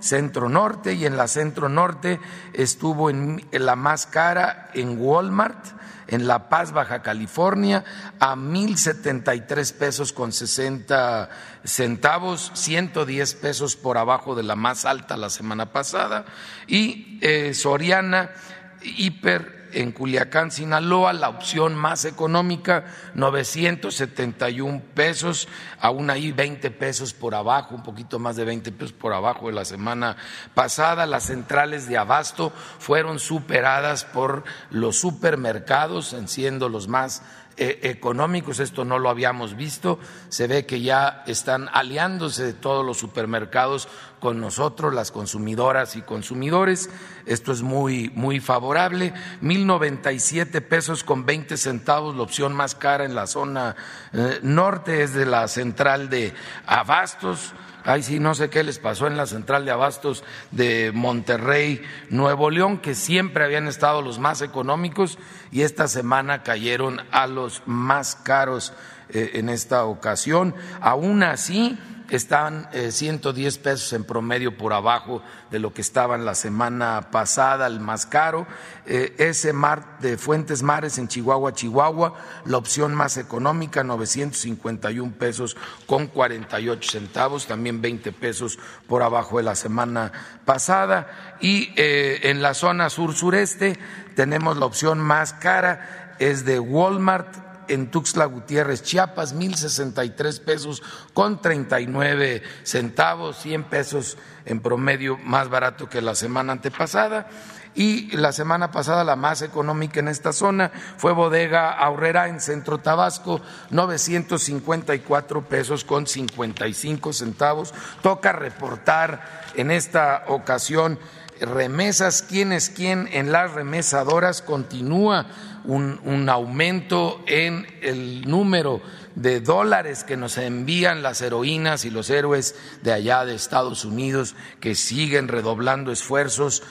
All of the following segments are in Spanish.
centro norte y en la centro norte estuvo en, la más cara en Walmart, en La Paz, Baja California, a mil setenta y tres pesos con sesenta centavos, 110 pesos por abajo de la más alta la semana pasada, y eh, Soriana hiper en Culiacán, Sinaloa, la opción más económica, 971 pesos, aún ahí 20 pesos por abajo, un poquito más de 20 pesos por abajo de la semana pasada. Las centrales de abasto fueron superadas por los supermercados, siendo los más económicos, esto no lo habíamos visto, se ve que ya están aliándose todos los supermercados con nosotros, las consumidoras y consumidores, esto es muy, muy favorable, mil noventa y siete pesos con veinte centavos, la opción más cara en la zona eh, norte es de la central de Abastos, Ay, sí, no sé qué les pasó en la central de abastos de Monterrey, Nuevo León, que siempre habían estado los más económicos y esta semana cayeron a los más caros eh, en esta ocasión. Aún así, están 110 eh, pesos en promedio por abajo de lo que estaban la semana pasada, el más caro. Eh, ese mar de Fuentes Mares en Chihuahua, Chihuahua, la opción más económica, 951 pesos con 48 centavos, también 20 pesos por abajo de la semana pasada. Y eh, en la zona sur-sureste tenemos la opción más cara, es de Walmart en Tuxtla Gutiérrez, Chiapas, mil sesenta y tres pesos con treinta y nueve centavos, cien pesos en promedio más barato que la semana antepasada. Y la semana pasada la más económica en esta zona fue Bodega Aurrera en Centro Tabasco, 954 pesos con 55 centavos. Toca reportar en esta ocasión remesas, quién es quién en las remesadoras continúa un, aumento en el número de dólares que nos envían las heroínas y los héroes de allá de Estados Unidos que siguen redoblando esfuerzos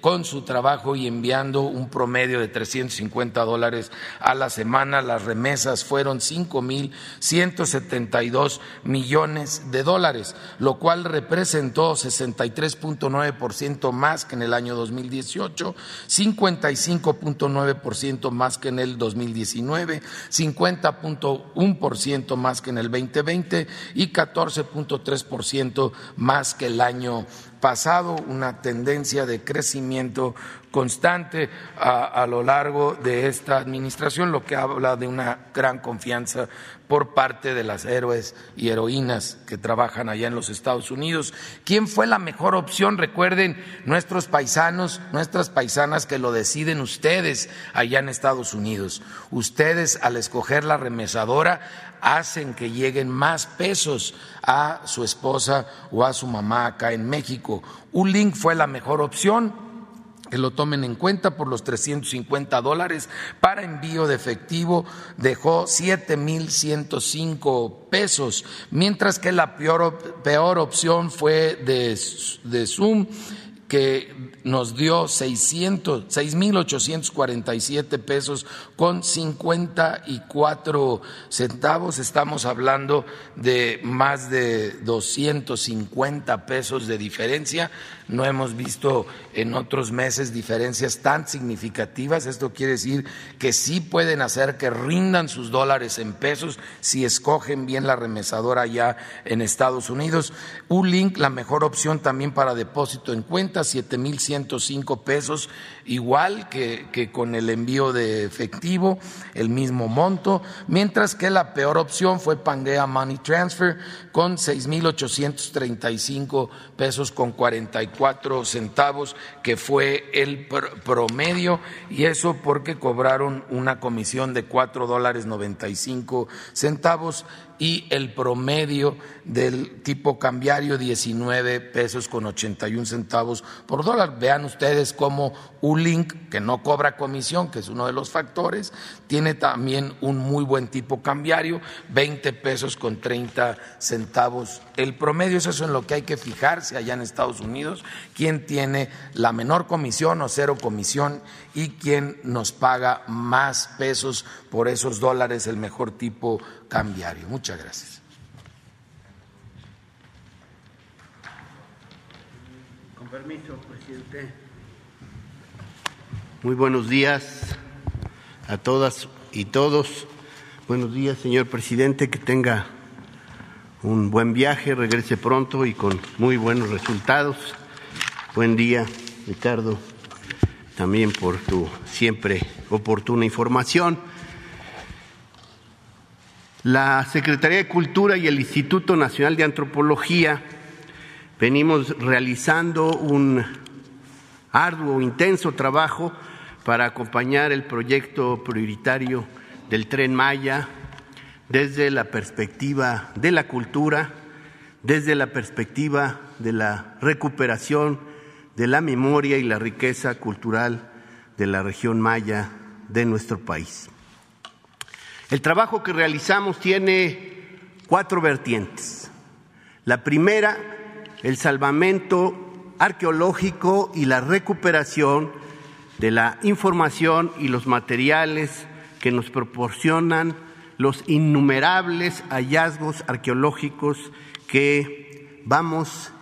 con su trabajo y enviando un promedio de 350 dólares a la semana. Las remesas fueron cinco mil 172 millones de dólares, lo cual representó 63.9% más que en el año 2018, 55.9% más que en el 2019, 50.1% más que en el 2020 y 14.3% más que el año pasado una tendencia de crecimiento constante a, lo largo de esta administración, lo que habla de una gran confianza por parte de las héroes y heroínas que trabajan allá en los Estados Unidos. ¿Quién fue la mejor opción? Recuerden, nuestros paisanos, nuestras paisanas que lo deciden ustedes allá en Estados Unidos. Ustedes al escoger la remesadora hacen que lleguen más pesos a su esposa o a su mamá acá en México. Un link fue la mejor opción que lo tomen en cuenta por los 350 dólares para envío de efectivo dejó 7.105 pesos, mientras que la peor, peor opción fue de, de Zoom que nos dio 600, 6.847 pesos con 54 centavos. Estamos hablando de más de 250 pesos de diferencia. No hemos visto en otros meses diferencias tan significativas. Esto quiere decir que sí pueden hacer que rindan sus dólares en pesos si escogen bien la remesadora ya en Estados Unidos. U-Link, la mejor opción también para depósito en cuenta, 7.105 pesos, igual que, que con el envío de efectivo, el mismo monto, mientras que la peor opción fue Pangea Money Transfer con 6.835 pesos con 44 cuatro centavos, que fue el promedio, y eso porque cobraron una comisión de cuatro dólares noventa y cinco centavos y el promedio del tipo cambiario 19 pesos con 81 centavos por dólar. Vean ustedes cómo Ulink, que no cobra comisión, que es uno de los factores, tiene también un muy buen tipo cambiario, 20 pesos con 30 centavos. El promedio es eso en lo que hay que fijarse allá en Estados Unidos, quién tiene la menor comisión o cero comisión y quién nos paga más pesos por esos dólares, el mejor tipo cambiario. Muchas gracias. Con permiso, presidente. Muy buenos días a todas y todos. Buenos días, señor presidente, que tenga un buen viaje, regrese pronto y con muy buenos resultados. Buen día, Ricardo, también por tu siempre oportuna información. La Secretaría de Cultura y el Instituto Nacional de Antropología venimos realizando un arduo, intenso trabajo para acompañar el proyecto prioritario del tren Maya desde la perspectiva de la cultura, desde la perspectiva de la recuperación de la memoria y la riqueza cultural de la región maya de nuestro país. El trabajo que realizamos tiene cuatro vertientes. La primera, el salvamento arqueológico y la recuperación de la información y los materiales que nos proporcionan los innumerables hallazgos arqueológicos que vamos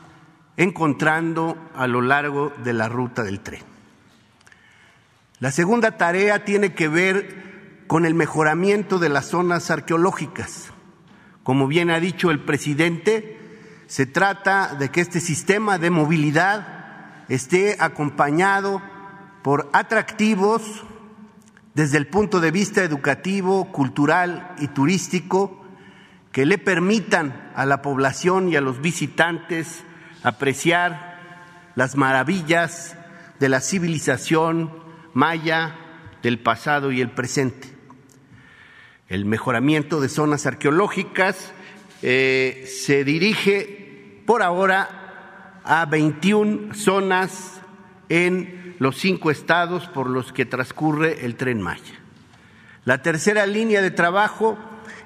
encontrando a lo largo de la ruta del tren. La segunda tarea tiene que ver con el mejoramiento de las zonas arqueológicas. Como bien ha dicho el presidente, se trata de que este sistema de movilidad esté acompañado por atractivos desde el punto de vista educativo, cultural y turístico que le permitan a la población y a los visitantes apreciar las maravillas de la civilización maya del pasado y el presente. El mejoramiento de zonas arqueológicas eh, se dirige por ahora a 21 zonas en los cinco estados por los que transcurre el tren Maya. La tercera línea de trabajo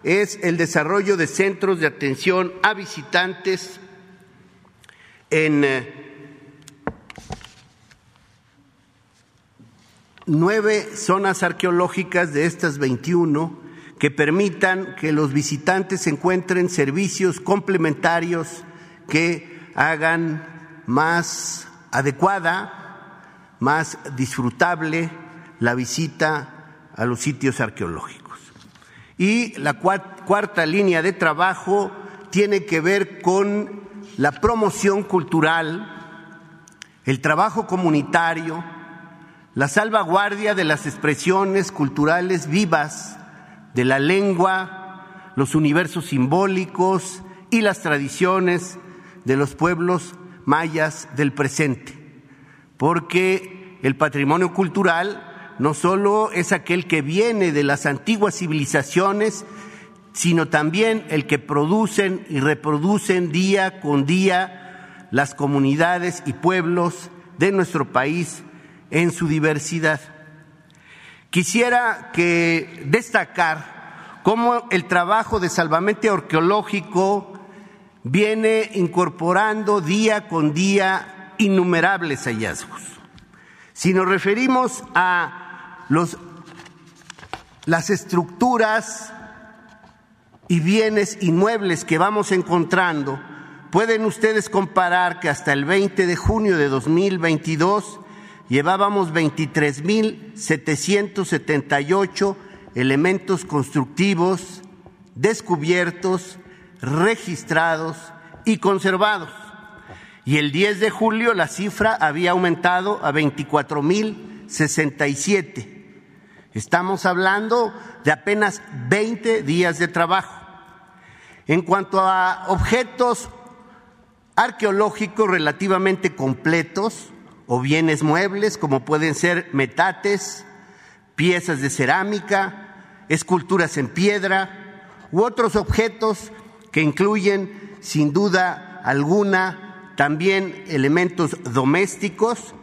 es el desarrollo de centros de atención a visitantes en eh, nueve zonas arqueológicas de estas 21 que permitan que los visitantes encuentren servicios complementarios que hagan más adecuada más disfrutable la visita a los sitios arqueológicos. Y la cuarta línea de trabajo tiene que ver con la promoción cultural, el trabajo comunitario, la salvaguardia de las expresiones culturales vivas de la lengua, los universos simbólicos y las tradiciones de los pueblos mayas del presente porque el patrimonio cultural no solo es aquel que viene de las antiguas civilizaciones, sino también el que producen y reproducen día con día las comunidades y pueblos de nuestro país en su diversidad. Quisiera que destacar cómo el trabajo de salvamento arqueológico viene incorporando día con día innumerables hallazgos. Si nos referimos a los, las estructuras y bienes inmuebles que vamos encontrando, pueden ustedes comparar que hasta el 20 de junio de 2022 llevábamos 23.778 elementos constructivos descubiertos, registrados y conservados y el 10 de julio la cifra había aumentado a 24.067. Estamos hablando de apenas 20 días de trabajo. En cuanto a objetos arqueológicos relativamente completos o bienes muebles, como pueden ser metates, piezas de cerámica, esculturas en piedra u otros objetos que incluyen, sin duda alguna, también elementos domésticos.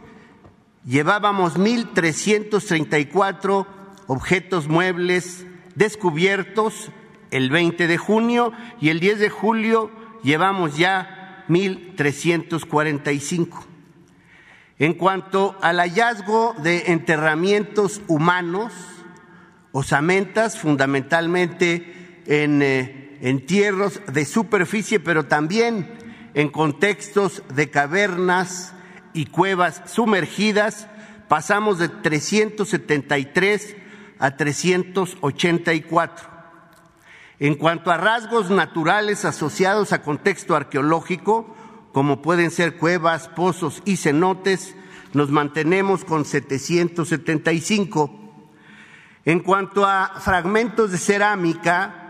Llevábamos 1.334 objetos muebles descubiertos el 20 de junio y el 10 de julio llevamos ya 1.345. En cuanto al hallazgo de enterramientos humanos, osamentas, fundamentalmente en eh, entierros de superficie, pero también en contextos de cavernas y cuevas sumergidas pasamos de 373 a 384. En cuanto a rasgos naturales asociados a contexto arqueológico, como pueden ser cuevas, pozos y cenotes, nos mantenemos con 775. En cuanto a fragmentos de cerámica,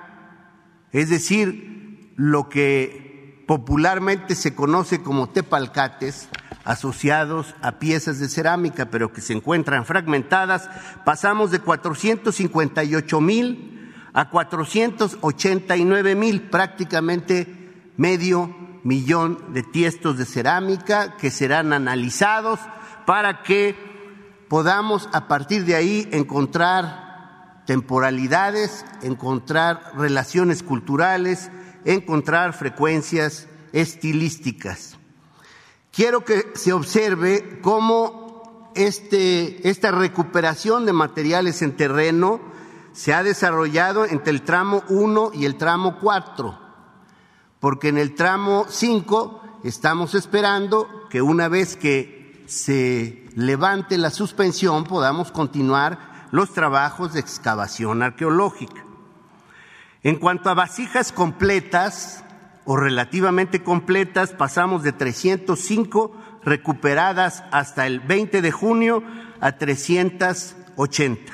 es decir, lo que popularmente se conoce como tepalcates, asociados a piezas de cerámica, pero que se encuentran fragmentadas, pasamos de 458 mil a 489 mil, prácticamente medio millón de tiestos de cerámica que serán analizados para que podamos a partir de ahí encontrar temporalidades, encontrar relaciones culturales, encontrar frecuencias estilísticas. Quiero que se observe cómo este, esta recuperación de materiales en terreno se ha desarrollado entre el tramo 1 y el tramo 4, porque en el tramo 5 estamos esperando que una vez que se levante la suspensión podamos continuar los trabajos de excavación arqueológica. En cuanto a vasijas completas, o relativamente completas, pasamos de 305 recuperadas hasta el 20 de junio a 380.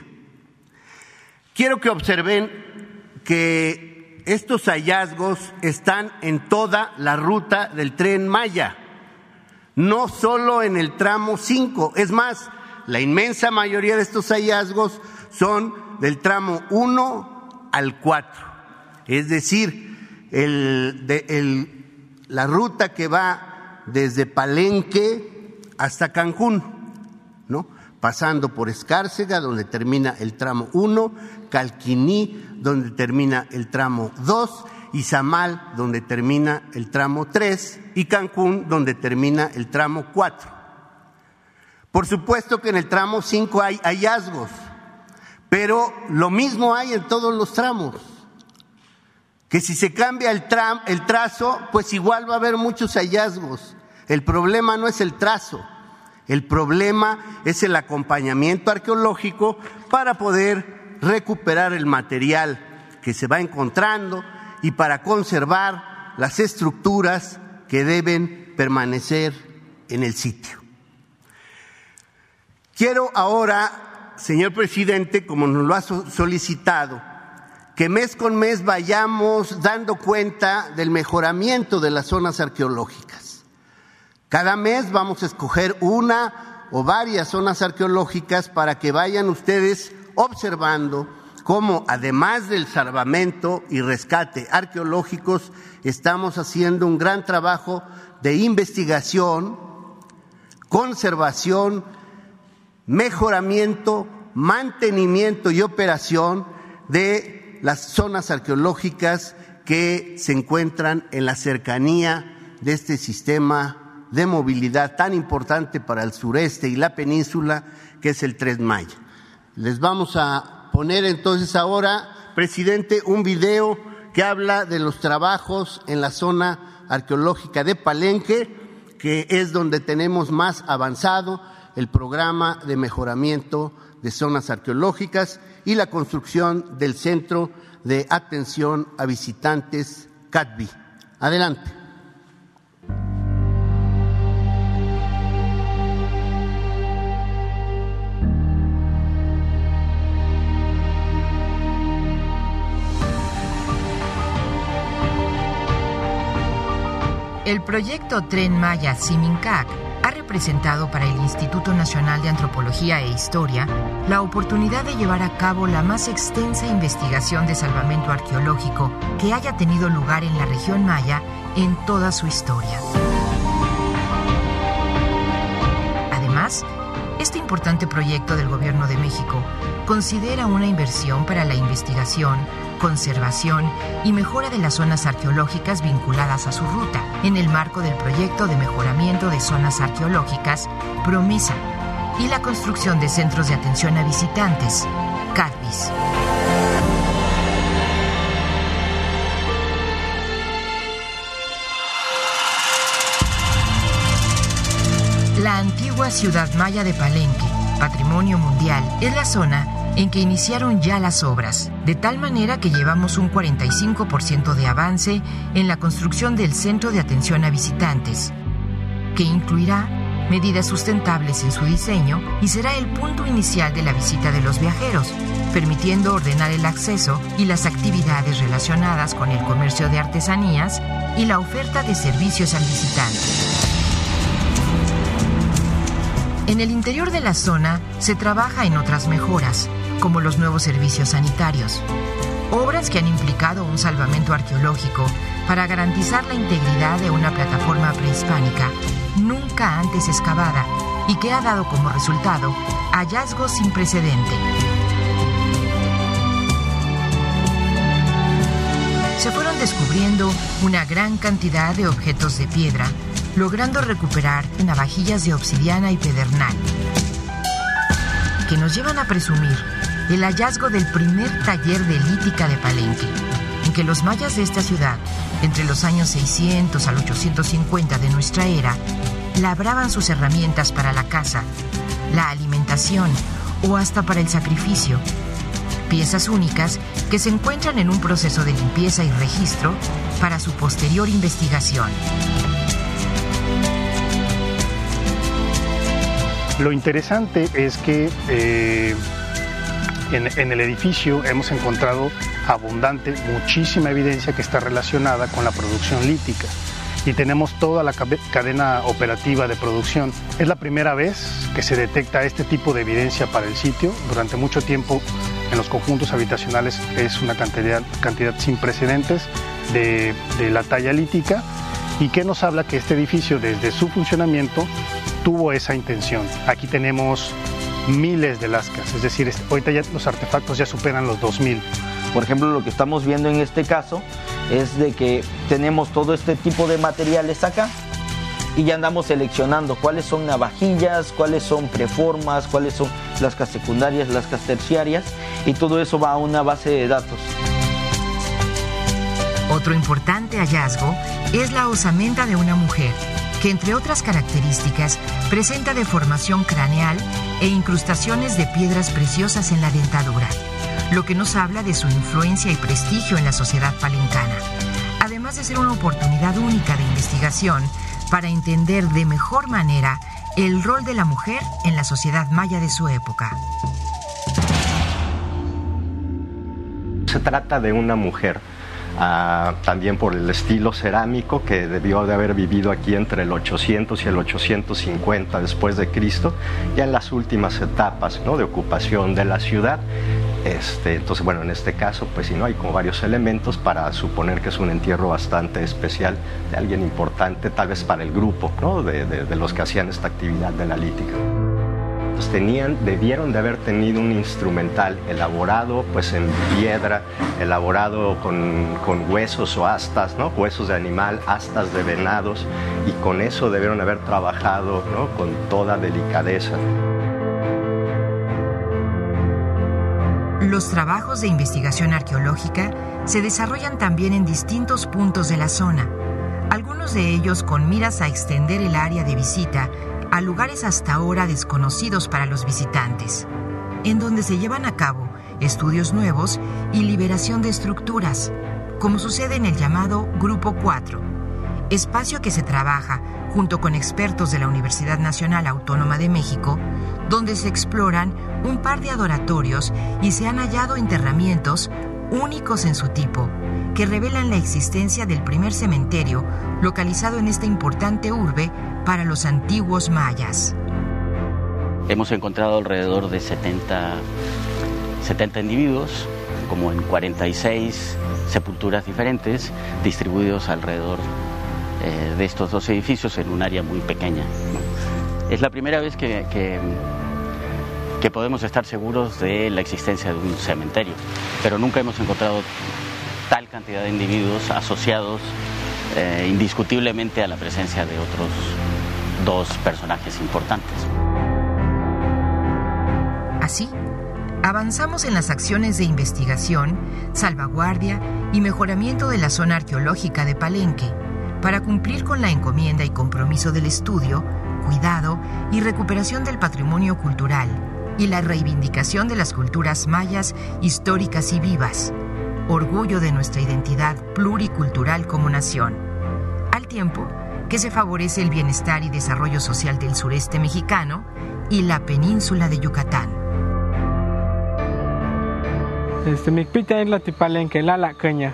Quiero que observen que estos hallazgos están en toda la ruta del tren Maya, no solo en el tramo 5, es más, la inmensa mayoría de estos hallazgos son del tramo 1 al 4, es decir, la ruta que va desde Palenque hasta Cancún, ¿no? pasando por Escárcega, donde termina el tramo 1, Calquiní, donde termina el tramo 2, Izamal, donde termina el tramo 3, y Cancún, donde termina el tramo 4. Por supuesto que en el tramo 5 hay hallazgos, pero lo mismo hay en todos los tramos que si se cambia el, el trazo, pues igual va a haber muchos hallazgos. El problema no es el trazo, el problema es el acompañamiento arqueológico para poder recuperar el material que se va encontrando y para conservar las estructuras que deben permanecer en el sitio. Quiero ahora, señor presidente, como nos lo ha solicitado, que mes con mes vayamos dando cuenta del mejoramiento de las zonas arqueológicas. Cada mes vamos a escoger una o varias zonas arqueológicas para que vayan ustedes observando cómo, además del salvamento y rescate arqueológicos, estamos haciendo un gran trabajo de investigación, conservación, mejoramiento, mantenimiento y operación de las zonas arqueológicas que se encuentran en la cercanía de este sistema de movilidad tan importante para el sureste y la península, que es el Tres Maya. Les vamos a poner entonces ahora, presidente, un video que habla de los trabajos en la zona arqueológica de Palenque, que es donde tenemos más avanzado el programa de mejoramiento de zonas arqueológicas y la construcción del Centro de Atención a Visitantes CATBI. Adelante. El proyecto Tren Maya Simincac ha representado para el Instituto Nacional de Antropología e Historia la oportunidad de llevar a cabo la más extensa investigación de salvamento arqueológico que haya tenido lugar en la región maya en toda su historia. Además, este importante proyecto del Gobierno de México considera una inversión para la investigación, conservación y mejora de las zonas arqueológicas vinculadas a su ruta, en el marco del proyecto de mejoramiento de zonas arqueológicas Promesa y la construcción de centros de atención a visitantes, CADVIS. La antigua ciudad maya de Palenque, patrimonio mundial, es la zona en que iniciaron ya las obras, de tal manera que llevamos un 45% de avance en la construcción del Centro de Atención a Visitantes, que incluirá medidas sustentables en su diseño y será el punto inicial de la visita de los viajeros, permitiendo ordenar el acceso y las actividades relacionadas con el comercio de artesanías y la oferta de servicios al visitante. En el interior de la zona se trabaja en otras mejoras, como los nuevos servicios sanitarios, obras que han implicado un salvamento arqueológico para garantizar la integridad de una plataforma prehispánica nunca antes excavada y que ha dado como resultado hallazgos sin precedente. Se fueron descubriendo una gran cantidad de objetos de piedra, logrando recuperar navajillas de obsidiana y pedernal, que nos llevan a presumir el hallazgo del primer taller de lítica de Palenque, en que los mayas de esta ciudad, entre los años 600 al 850 de nuestra era, labraban sus herramientas para la caza, la alimentación o hasta para el sacrificio. Piezas únicas que se encuentran en un proceso de limpieza y registro para su posterior investigación. Lo interesante es que eh, en, el edificio hemos encontrado abundante, muchísima evidencia que está relacionada con la producción lítica y tenemos toda la cadena operativa de producción. Es la primera vez que se detecta este tipo de evidencia para el sitio. Durante mucho tiempo en los conjuntos habitacionales es una cantidad, cantidad sin precedentes de, de la talla lítica y que nos habla que este edificio desde su funcionamiento tuvo esa intención. Aquí tenemos miles de lascas, es decir, ahorita ya los artefactos ya superan los 2000. Por ejemplo, lo que estamos viendo en este caso es de que tenemos todo este tipo de materiales acá y ya andamos seleccionando cuáles son navajillas, cuáles son preformas, cuáles son lascas secundarias, lascas terciarias y todo eso va a una base de datos. Otro importante hallazgo es la osamenta de una mujer que entre otras características presenta deformación craneal e incrustaciones de piedras preciosas en la dentadura, lo que nos habla de su influencia y prestigio en la sociedad palencana, además de ser una oportunidad única de investigación para entender de mejor manera el rol de la mujer en la sociedad maya de su época. Se trata de una mujer también por el estilo cerámico que debió de haber vivido aquí entre el 800 y el 850 después de Cristo, ya en las últimas etapas ¿no? de ocupación de la ciudad. Este, entonces, bueno, en este caso, pues si no, hay como varios elementos para suponer que es un entierro bastante especial de alguien importante, tal vez para el grupo ¿no? de, de los que hacían esta actividad de la lítica tenían, debieron de haber tenido un instrumental elaborado pues en piedra, elaborado con, con, huesos o astas, ¿no? huesos de animal, astas de venados, y con eso debieron haber trabajado ¿no? con toda delicadeza. Los trabajos de investigación arqueológica se desarrollan también en distintos puntos de la zona, algunos de ellos con miras a extender el área de visita a lugares hasta ahora desconocidos para los visitantes, en donde se llevan a cabo estudios nuevos y liberación de estructuras, como sucede en el llamado Grupo 4, espacio que se trabaja junto con expertos de la Universidad Nacional Autónoma de México, donde se exploran un par de adoratorios y se han hallado enterramientos únicos en su tipo, que revelan la existencia del primer cementerio localizado en esta importante urbe para los antiguos mayas. Hemos encontrado alrededor de 70, 70 individuos, como en 46 sepulturas diferentes, distribuidos alrededor eh, de estos dos edificios en un área muy pequeña. Es la primera vez que, que podemos estar seguros de la existencia de un cementerio, pero nunca hemos encontrado tal cantidad de individuos asociados eh, indiscutiblemente a la presencia de otros dos personajes importantes. Así, avanzamos en las acciones de investigación, salvaguardia y mejoramiento de la zona arqueológica de Palenque para cumplir con la encomienda y compromiso del estudio, cuidado y recuperación del patrimonio cultural y la reivindicación de las culturas mayas históricas y vivas, orgullo de nuestra identidad pluricultural como nación, al tiempo que se favorece el bienestar y desarrollo social del sureste mexicano y la península de Yucatán. Este, mi pita es la tipalenque, la la caña.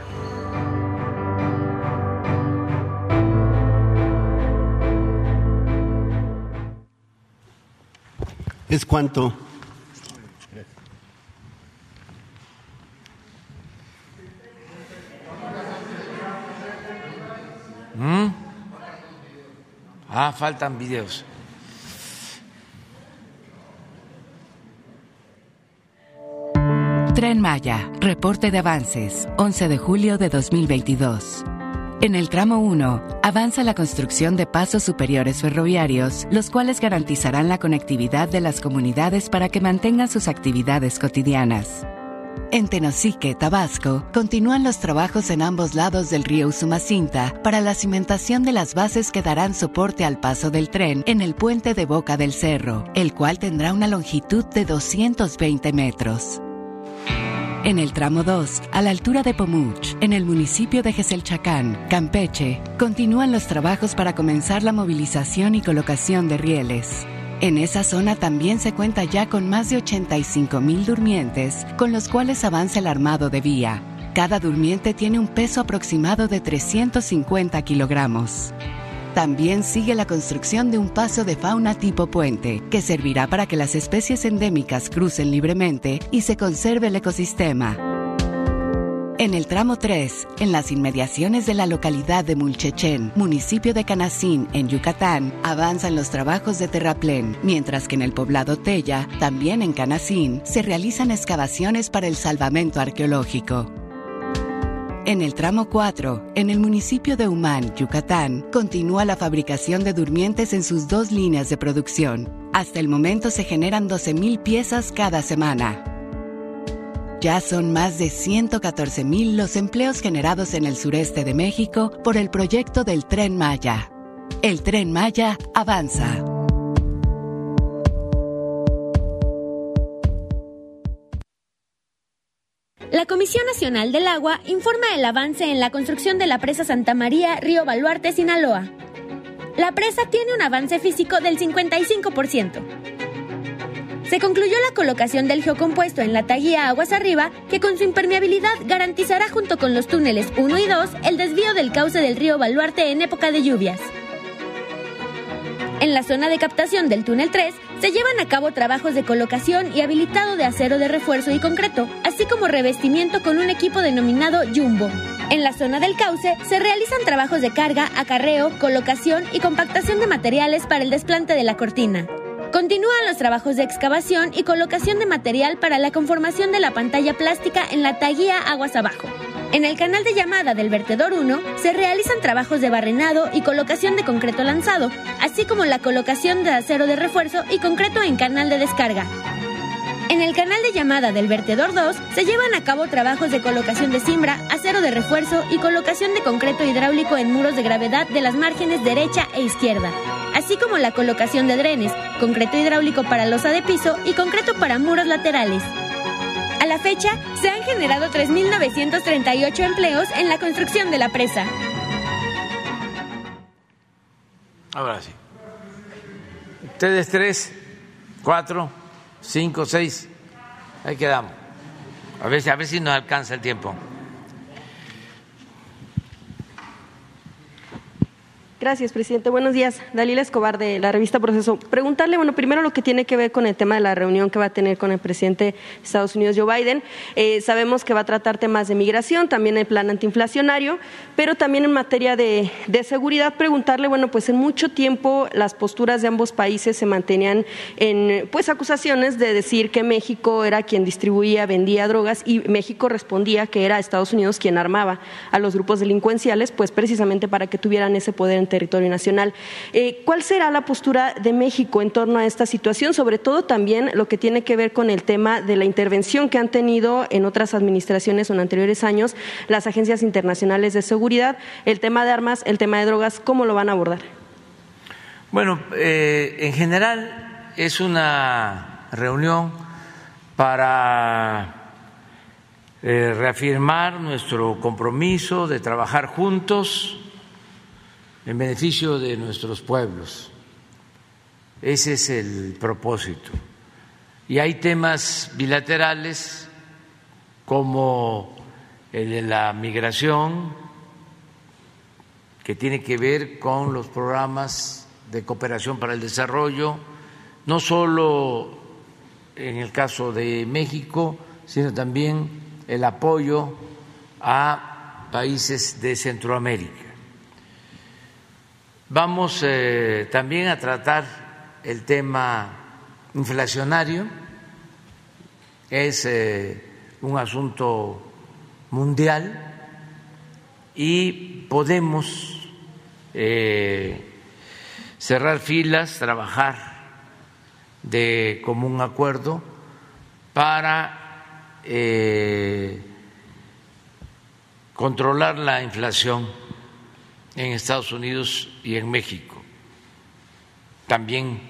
¿Es cuánto? Ah, faltan videos. Tren Maya, reporte de avances, 11 de julio de 2022. En el tramo 1, avanza la construcción de pasos superiores ferroviarios, los cuales garantizarán la conectividad de las comunidades para que mantengan sus actividades cotidianas. En Tenosique, Tabasco, continúan los trabajos en ambos lados del río Usumacinta para la cimentación de las bases que darán soporte al paso del tren en el puente de Boca del Cerro, el cual tendrá una longitud de 220 metros. En el tramo 2, a la altura de Pomuch, en el municipio de Geselchacán, Campeche, continúan los trabajos para comenzar la movilización y colocación de rieles. En esa zona también se cuenta ya con más de 85 mil durmientes, con los cuales avanza el armado de vía. Cada durmiente tiene un peso aproximado de 350 kilogramos. También sigue la construcción de un paso de fauna tipo puente, que servirá para que las especies endémicas crucen libremente y se conserve el ecosistema. En el tramo 3, en las inmediaciones de la localidad de Mulchechen, municipio de Canacín, en Yucatán, avanzan los trabajos de terraplén, mientras que en el poblado Tella, también en Canacín, se realizan excavaciones para el salvamento arqueológico. En el tramo 4, en el municipio de Humán, Yucatán, continúa la fabricación de durmientes en sus dos líneas de producción. Hasta el momento se generan 12.000 piezas cada semana. Ya son más de 114.000 los empleos generados en el sureste de México por el proyecto del Tren Maya. El Tren Maya avanza. La Comisión Nacional del Agua informa el avance en la construcción de la presa Santa María, Río Baluarte, Sinaloa. La presa tiene un avance físico del 55%. Se concluyó la colocación del geocompuesto en la taguía Aguas Arriba, que con su impermeabilidad garantizará junto con los túneles 1 y 2 el desvío del cauce del río Baluarte en época de lluvias. En la zona de captación del túnel 3 se llevan a cabo trabajos de colocación y habilitado de acero de refuerzo y concreto, así como revestimiento con un equipo denominado Jumbo. En la zona del cauce se realizan trabajos de carga, acarreo, colocación y compactación de materiales para el desplante de la cortina. Continúan los trabajos de excavación y colocación de material para la conformación de la pantalla plástica en la taguía aguas abajo. En el canal de llamada del vertedor 1 se realizan trabajos de barrenado y colocación de concreto lanzado, así como la colocación de acero de refuerzo y concreto en canal de descarga. En el canal de llamada del vertedor 2 se llevan a cabo trabajos de colocación de cimbra, acero de refuerzo y colocación de concreto hidráulico en muros de gravedad de las márgenes derecha e izquierda, así como la colocación de drenes, concreto hidráulico para losa de piso y concreto para muros laterales. A la fecha, se han generado 3.938 empleos en la construcción de la presa. Ahora sí. Ustedes tres, cuatro, cinco, seis. Ahí quedamos. A ver, a ver si nos alcanza el tiempo. Gracias, presidente. Buenos días. Dalila Escobar de la revista Proceso. Preguntarle, bueno, primero lo que tiene que ver con el tema de la reunión que va a tener con el presidente de Estados Unidos, Joe Biden. Eh, sabemos que va a tratar temas de migración, también el plan antiinflacionario, pero también en materia de, de seguridad, preguntarle, bueno, pues en mucho tiempo las posturas de ambos países se mantenían en, pues, acusaciones de decir que México era quien distribuía, vendía drogas y México respondía que era Estados Unidos quien armaba a los grupos delincuenciales, pues precisamente para que tuvieran ese poder territorio nacional. Eh, ¿Cuál será la postura de México en torno a esta situación? Sobre todo también lo que tiene que ver con el tema de la intervención que han tenido en otras administraciones o en anteriores años las agencias internacionales de seguridad, el tema de armas, el tema de drogas, ¿cómo lo van a abordar? Bueno, eh, en general es una reunión para eh, reafirmar nuestro compromiso de trabajar juntos en beneficio de nuestros pueblos. Ese es el propósito. Y hay temas bilaterales como el de la migración, que tiene que ver con los programas de cooperación para el desarrollo, no solo en el caso de México, sino también el apoyo a países de Centroamérica. Vamos eh, también a tratar el tema inflacionario, es eh, un asunto mundial y podemos eh, cerrar filas, trabajar de común acuerdo para controlar la inflación en Estados Unidos y en México, también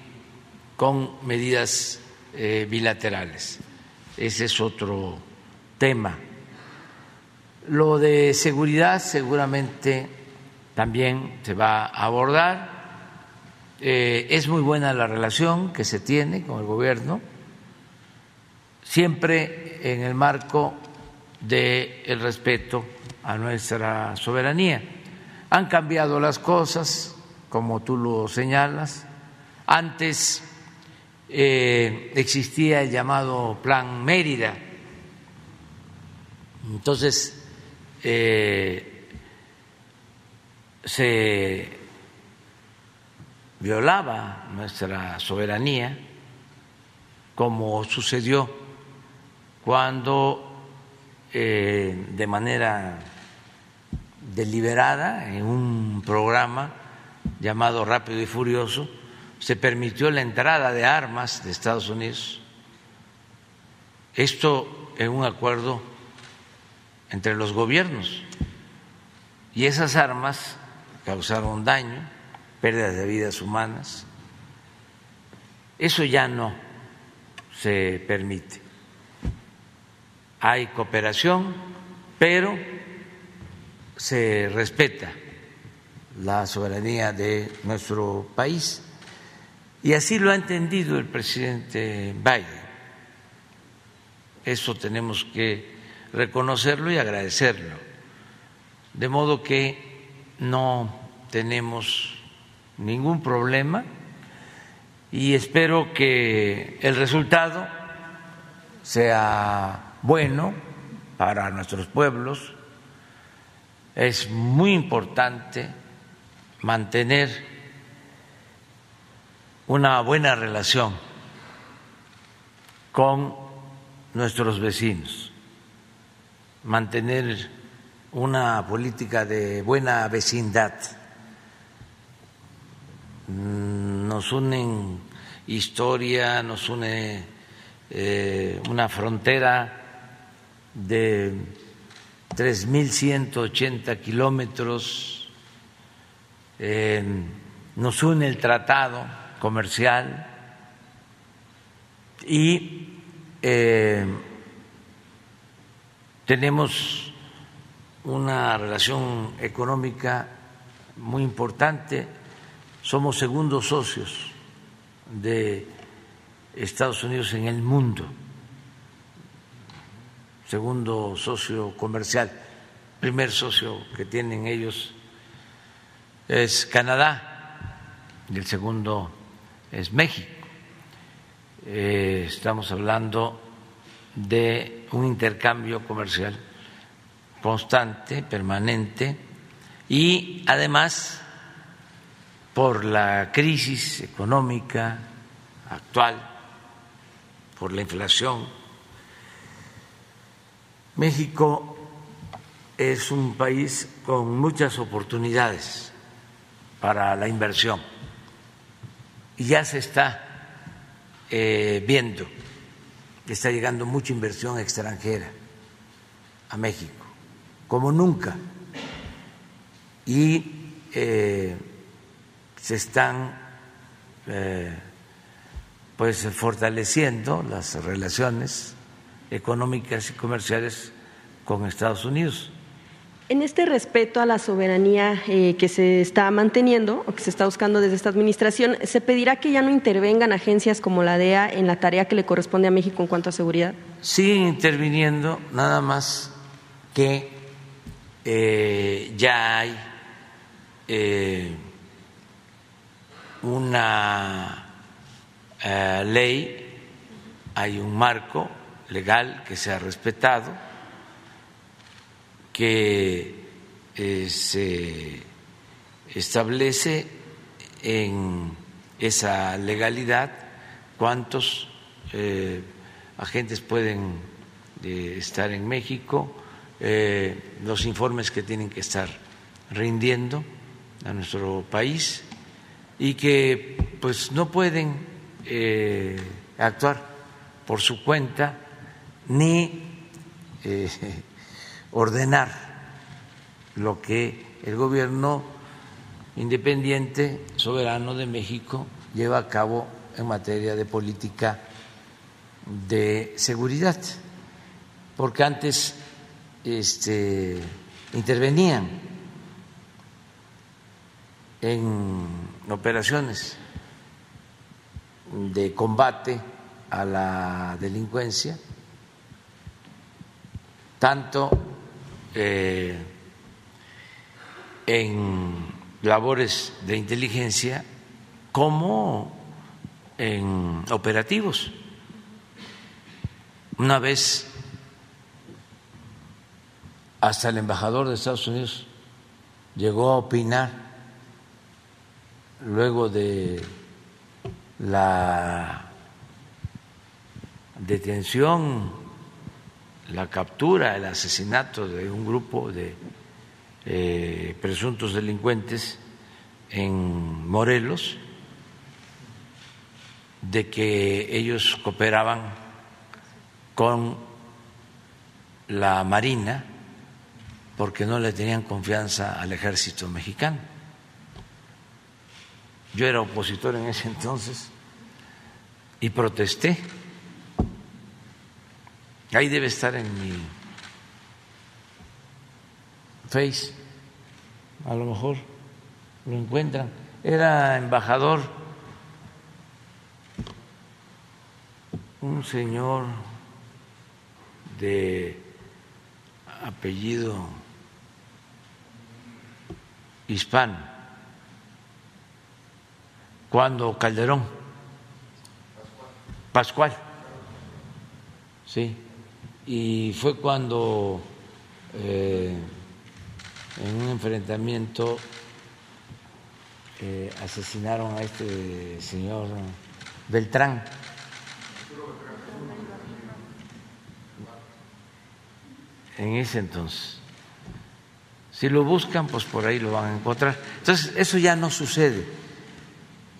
con medidas eh, bilaterales. Ese es otro tema. Lo de seguridad seguramente también se va a abordar. Eh, es muy buena la relación que se tiene con el gobierno, siempre en el marco del respeto a nuestra soberanía. Han cambiado las cosas, como tú lo señalas. Antes eh, existía el llamado Plan Mérida. Entonces, eh, se violaba nuestra soberanía, como sucedió cuando eh, de manera deliberada en un programa llamado Rápido y Furioso se permitió la entrada de armas de Estados Unidos. Esto en un acuerdo entre los gobiernos. Y esas armas causaron daño, pérdidas de vidas humanas. Eso ya no se permite. Hay cooperación, pero se respeta la soberanía de nuestro país. Y así lo ha entendido el presidente Biden. Eso tenemos que reconocerlo y agradecerlo. De modo que no tenemos ningún problema y espero que el resultado sea bueno para nuestros pueblos. Es muy importante mantener una buena relación con nuestros vecinos mantener una política de buena vecindad. Mm, nos unen historia, nos une eh, una frontera de 3.180 kilómetros, eh, nos une el tratado comercial y eh, tenemos una relación económica muy importante, somos segundos socios de Estados Unidos en el mundo, segundo socio comercial, primer socio que tienen ellos es Canadá y el segundo es México. Eh, estamos hablando de un intercambio comercial constante, permanente, y además por la crisis económica actual, por la inflación, México es un país con muchas oportunidades para la inversión y ya se está eh, viendo está llegando mucha inversión extranjera a México, como nunca. Y eh, se están eh, pues fortaleciendo las relaciones económicas y comerciales con Estados Unidos. En este respeto a la soberanía eh, que se está manteniendo o que se está buscando desde esta administración, ¿se pedirá que ya no intervengan agencias como la DEA en la tarea que le corresponde a México en cuanto a seguridad? Siguen interviniendo, nada más que eh, ya hay eh, una ley, hay un marco legal que se ha respetado que eh, se establece en esa legalidad cuántos eh, agentes pueden eh, estar en México, los informes que tienen que estar rindiendo a nuestro país y que pues no pueden actuar por su cuenta ni ordenar lo que el gobierno independiente, soberano de México lleva a cabo en materia de política de seguridad, porque antes este, intervenían en operaciones de combate a la delincuencia, tanto eh, en labores de inteligencia como en operativos. Una vez hasta el embajador de Estados Unidos llegó a opinar luego de la detención la captura, el asesinato de un grupo de eh, presuntos delincuentes en Morelos, de que ellos cooperaban con la Marina porque no le tenían confianza al ejército mexicano. Yo era opositor en ese entonces y protesté Ahí debe estar en mi face. A lo mejor lo encuentran. Era embajador. Un señor de apellido hispano, cuando Calderón, Pascual, sí, y fue cuando eh, en un enfrentamiento eh, asesinaron a este señor Beltrán. En ese entonces. Si lo buscan, pues por ahí lo van a encontrar. Entonces, eso ya no sucede.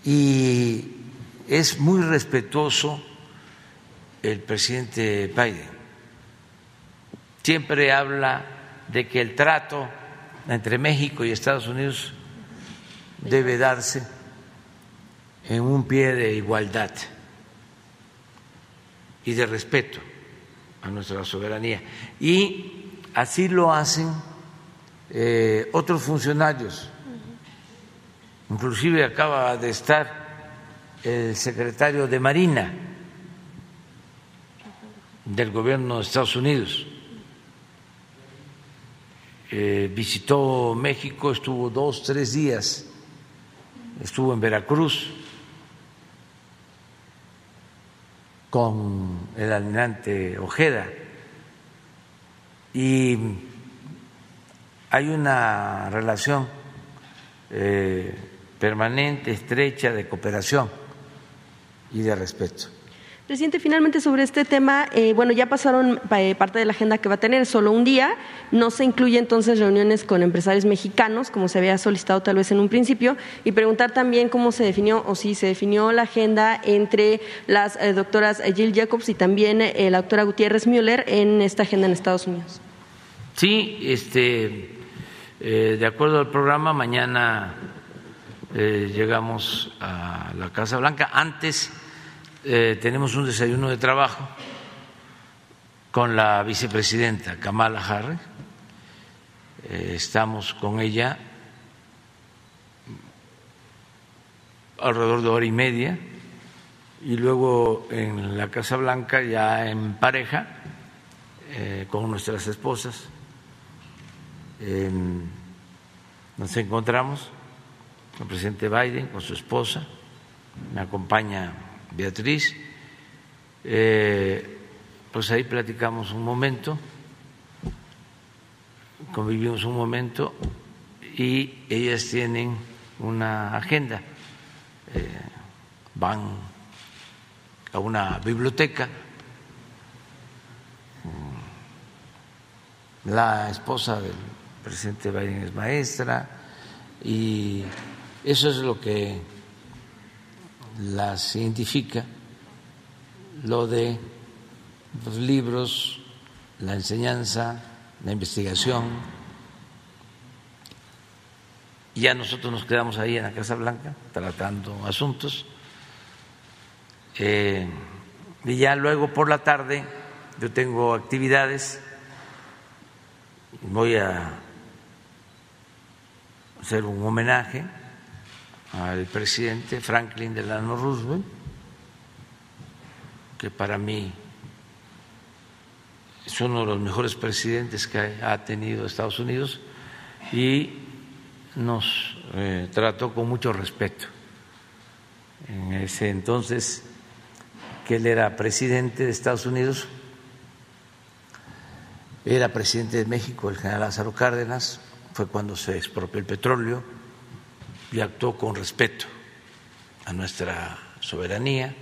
Y es muy respetuoso el presidente Biden siempre habla de que el trato entre México y Estados Unidos debe darse en un pie de igualdad y de respeto a nuestra soberanía. Y así lo hacen eh, otros funcionarios. Inclusive acaba de estar el secretario de Marina del gobierno de Estados Unidos eh, visitó México, estuvo dos, tres días, estuvo en Veracruz con el almirante Ojeda y hay una relación eh, permanente, estrecha de cooperación y de respeto. Presidente, finalmente sobre este tema, eh, bueno, ya pasaron eh, parte de la agenda que va a tener solo un día, no se incluye entonces reuniones con empresarios mexicanos, como se había solicitado tal vez en un principio, y preguntar también cómo se definió o si se definió la agenda entre las eh, doctoras Jill Jacobs y también la doctora Gutiérrez Müller en esta agenda en Estados Unidos. Sí, este, de acuerdo al programa, mañana eh, llegamos a la Casa Blanca. Antes eh, tenemos un desayuno de trabajo con la vicepresidenta Kamala Harris. Eh, estamos con ella alrededor de hora y media y luego en la Casa Blanca ya en pareja con nuestras esposas nos encontramos con el presidente Biden, con su esposa, me acompaña Beatriz, eh, pues ahí platicamos un momento, convivimos un momento y ellas tienen una agenda, eh, van a una biblioteca, la esposa del presidente Biden es maestra y eso es lo que las identifica, lo de los libros, la enseñanza, la investigación. Ya nosotros nos quedamos ahí en la Casa Blanca tratando asuntos. Eh, y ya luego por la tarde yo tengo actividades, voy a hacer un homenaje al presidente Franklin Delano Roosevelt, que para mí es uno de los mejores presidentes que ha tenido Estados Unidos y nos eh, trató con mucho respeto. En ese entonces que él era presidente de Estados Unidos, era presidente de México el general Lázaro Cárdenas, fue cuando se expropió el petróleo y actuó con respeto a nuestra soberanía.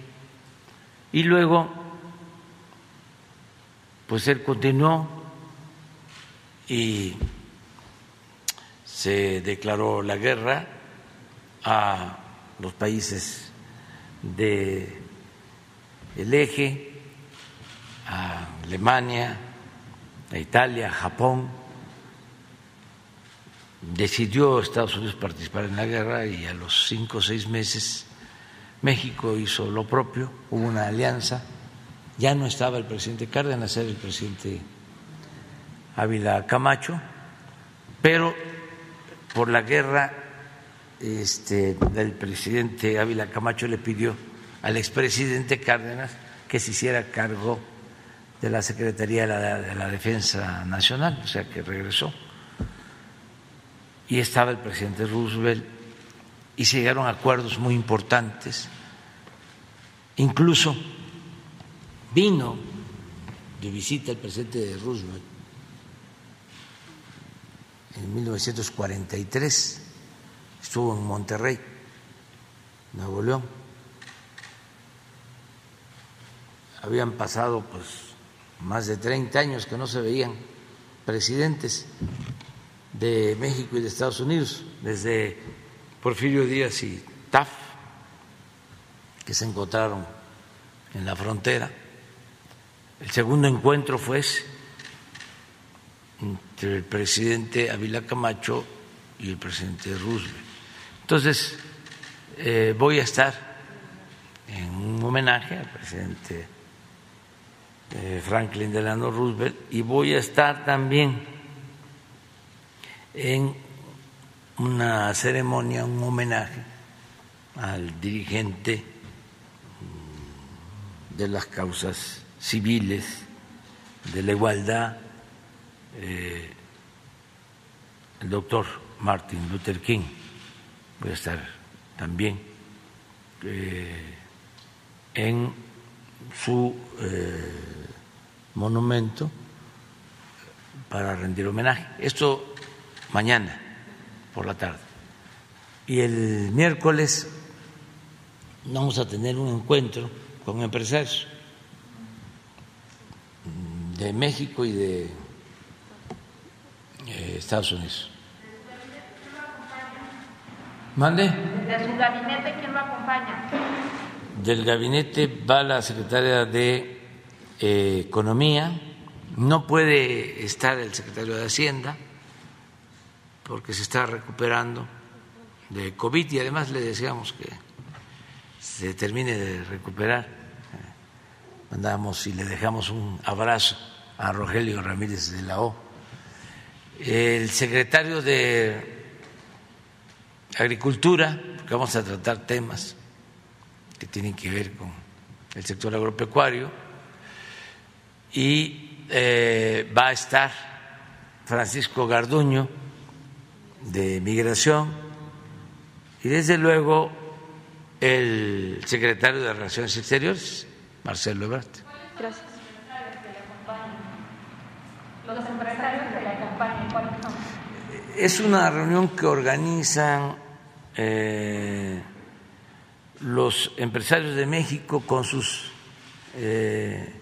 Y luego, pues él continuó y se declaró la guerra a los países del eje, a Alemania, a Italia, a Japón decidió Estados Unidos participar en la guerra y a los cinco o seis meses México hizo lo propio, hubo una alianza, ya no estaba el presidente Cárdenas, era el presidente Ávila Camacho, pero por la guerra este, el presidente Ávila Camacho le pidió al expresidente Cárdenas que se hiciera cargo de la Secretaría de la Defensa Nacional, o sea que regresó y estaba el presidente Roosevelt y se llegaron a acuerdos muy importantes. Incluso vino de visita el presidente Roosevelt en 1943, estuvo en Monterrey, Nuevo León. Habían pasado pues más de 30 años que no se veían presidentes de México y de Estados Unidos, desde Porfirio Díaz y TAF, que se encontraron en la frontera. El segundo encuentro fue entre el presidente Avila Camacho y el presidente Roosevelt. Entonces, eh, voy a estar en un homenaje al presidente eh, Franklin Delano Roosevelt y voy a estar también en una ceremonia, un homenaje al dirigente de las causas civiles, de la igualdad, eh, el doctor Martin Luther King. Voy a estar también eh, en su eh, monumento para rendir homenaje. Esto mañana por la tarde. Y el miércoles vamos a tener un encuentro con empresarios de México y de eh, Estados Unidos. ¿Mande? ¿De su gabinete quién lo acompaña? Del gabinete va la secretaria de eh, Economía, no puede estar el secretario de Hacienda porque se está recuperando de COVID y además le deseamos que se termine de recuperar. Mandamos y le dejamos un abrazo a Rogelio Ramírez de la O. El secretario de Agricultura, porque vamos a tratar temas que tienen que ver con el sector agropecuario, y eh, va a estar Francisco Garduño de Migración y desde luego el secretario de Relaciones Exteriores, Marcelo Ebrard. Gracias. Los empresarios que le acompañan, ¿cuáles son? Es una reunión que organizan eh, los empresarios de México con sus eh,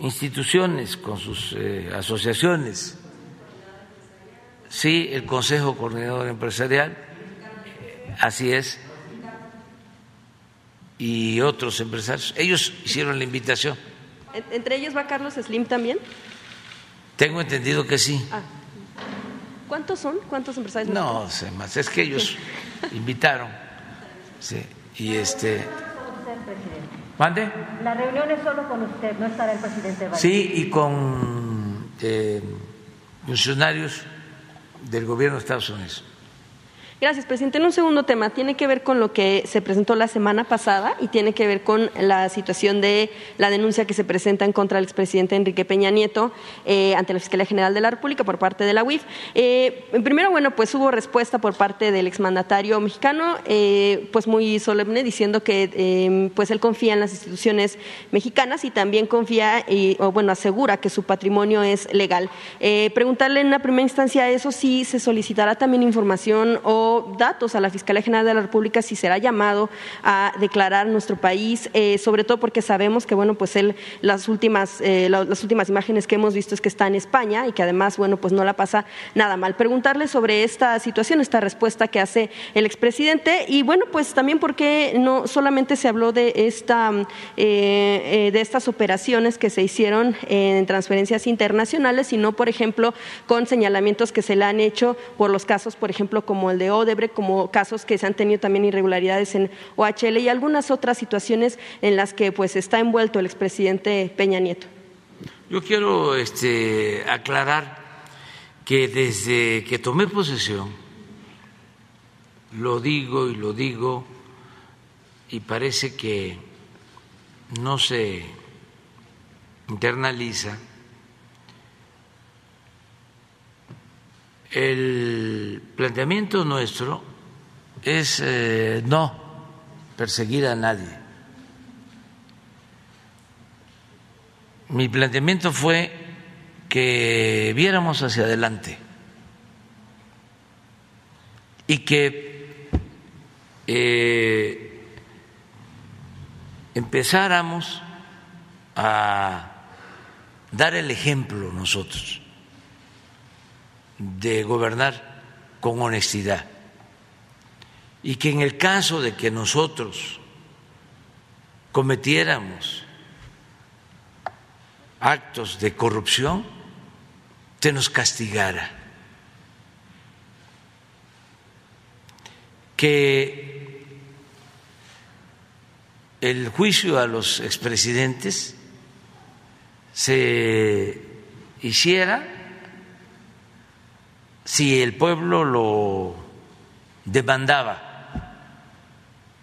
instituciones, con sus eh, asociaciones. Sí, el Consejo Coordinador Empresarial, así es, y otros empresarios. Ellos hicieron la invitación. En- ¿Entre ellos va Carlos Slim también? Tengo entendido que sí. Ah. ¿Cuántos son? ¿Cuántos empresarios? No sé más, es que ellos invitaron. Sí, y este. ¿Mande? La reunión es solo con usted, no estará el presidente Biden. Sí, y con eh, funcionarios del gobierno de Estados Unidos. Gracias, presidente. En un segundo tema, tiene que ver con lo que se presentó la semana pasada y tiene que ver con la situación de la denuncia que se presenta en contra del expresidente Enrique Peña Nieto eh, ante la Fiscalía General de la República por parte de la UIF. Eh, primero, bueno, pues hubo respuesta por parte del exmandatario mexicano, eh, pues muy solemne, diciendo que eh, pues él confía en las instituciones mexicanas y también confía, y, o bueno, asegura que su patrimonio es legal. Eh, preguntarle en una primera instancia eso si se solicitará también información o datos a la Fiscalía General de la República si será llamado a declarar nuestro país, eh, sobre todo porque sabemos que bueno pues él las últimas eh, la- las últimas imágenes que hemos visto es que está en España y que además bueno pues no la pasa nada mal. Preguntarle sobre esta situación, esta respuesta que hace el expresidente y bueno pues también porque no solamente se habló de esta mm, eh, de estas operaciones que se hicieron en transferencias internacionales, sino por ejemplo con señalamientos que se le han hecho por los casos, por ejemplo, como el de Odebrecht, como casos que se han tenido también irregularidades en OHL y algunas otras situaciones en las que pues está envuelto el expresidente Peña Nieto. Yo quiero este, aclarar que desde que tomé posesión, lo digo y lo digo, y parece que no se internaliza, el planteamiento nuestro es eh, no perseguir a nadie. Mi planteamiento fue que viéramos hacia adelante y que eh, empezáramos a dar el ejemplo nosotros de gobernar con honestidad y que en el caso de que nosotros cometiéramos actos de corrupción, se nos castigara. Que el juicio a los expresidentes se hiciera si el pueblo lo demandaba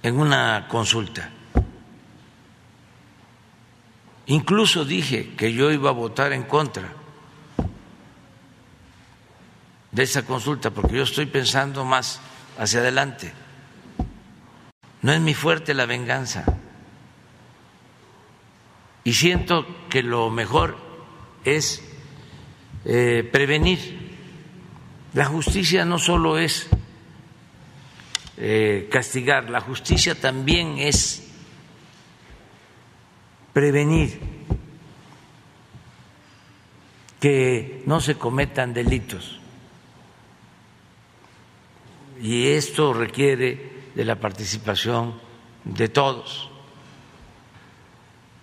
en una consulta. Incluso dije que yo iba a votar en contra de esa consulta porque yo estoy pensando más hacia adelante. No es mi fuerte la venganza. Y siento que lo mejor es eh, prevenir. La justicia no solo es eh, castigar, la justicia también es prevenir que no se cometan delitos. Y esto requiere de la participación de todos.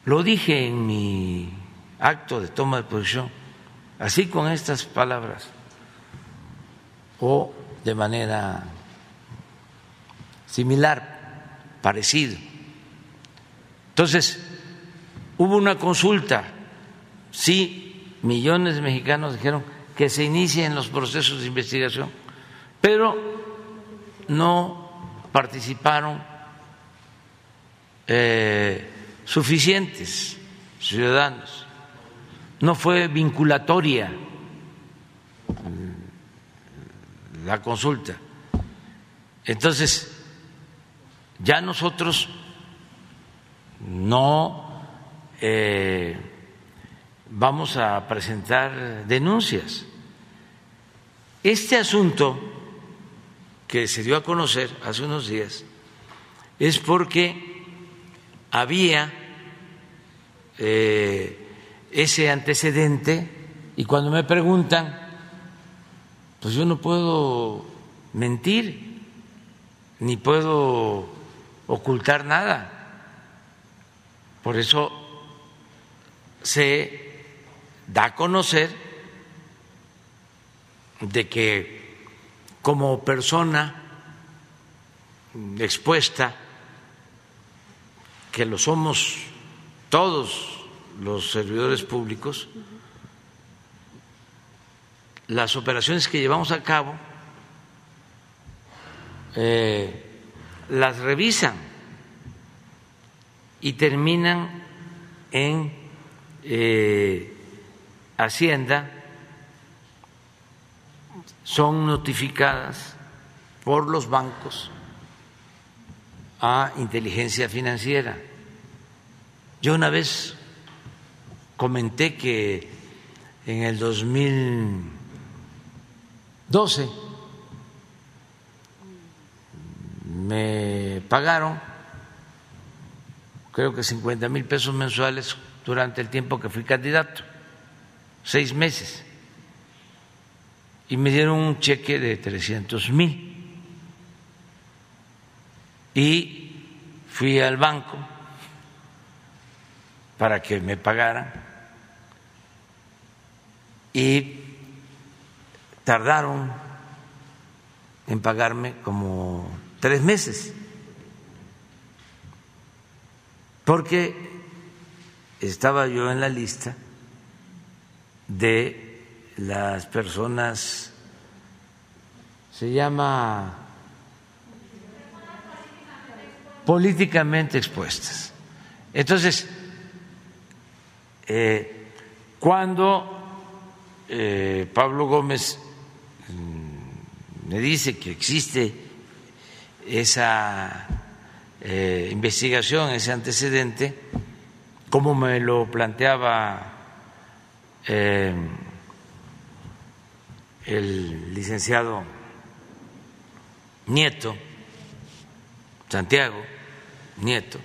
Lo dije en mi acto de toma de posición, así con estas palabras. O de manera similar, parecido. Entonces, hubo una consulta, sí, millones de mexicanos dijeron que se inicien los procesos de investigación, pero no participaron eh, suficientes ciudadanos, no fue vinculatoria la consulta. Entonces, ya nosotros no eh, vamos a presentar denuncias. Este asunto que se dio a conocer hace unos días es porque había eh, ese antecedente y cuando me preguntan, pues yo no puedo mentir ni puedo ocultar nada. Por eso se da a conocer de que como persona expuesta, que lo somos todos los servidores públicos, las operaciones que llevamos a cabo eh, las revisan y terminan en eh, Hacienda, son notificadas por los bancos a inteligencia financiera. Yo una vez comenté que en el 2012 me pagaron creo que 50 mil pesos mensuales durante el tiempo que fui candidato, seis meses, y me dieron un cheque de 300 mil. Y fui al banco para que me pagaran. Y tardaron en pagarme como tres meses, porque estaba yo en la lista de las personas, se llama políticamente expuestas. Entonces, eh, cuando eh, Pablo Gómez me dice que existe esa eh, investigación, ese antecedente, como me lo planteaba el licenciado Nieto, Santiago Nieto,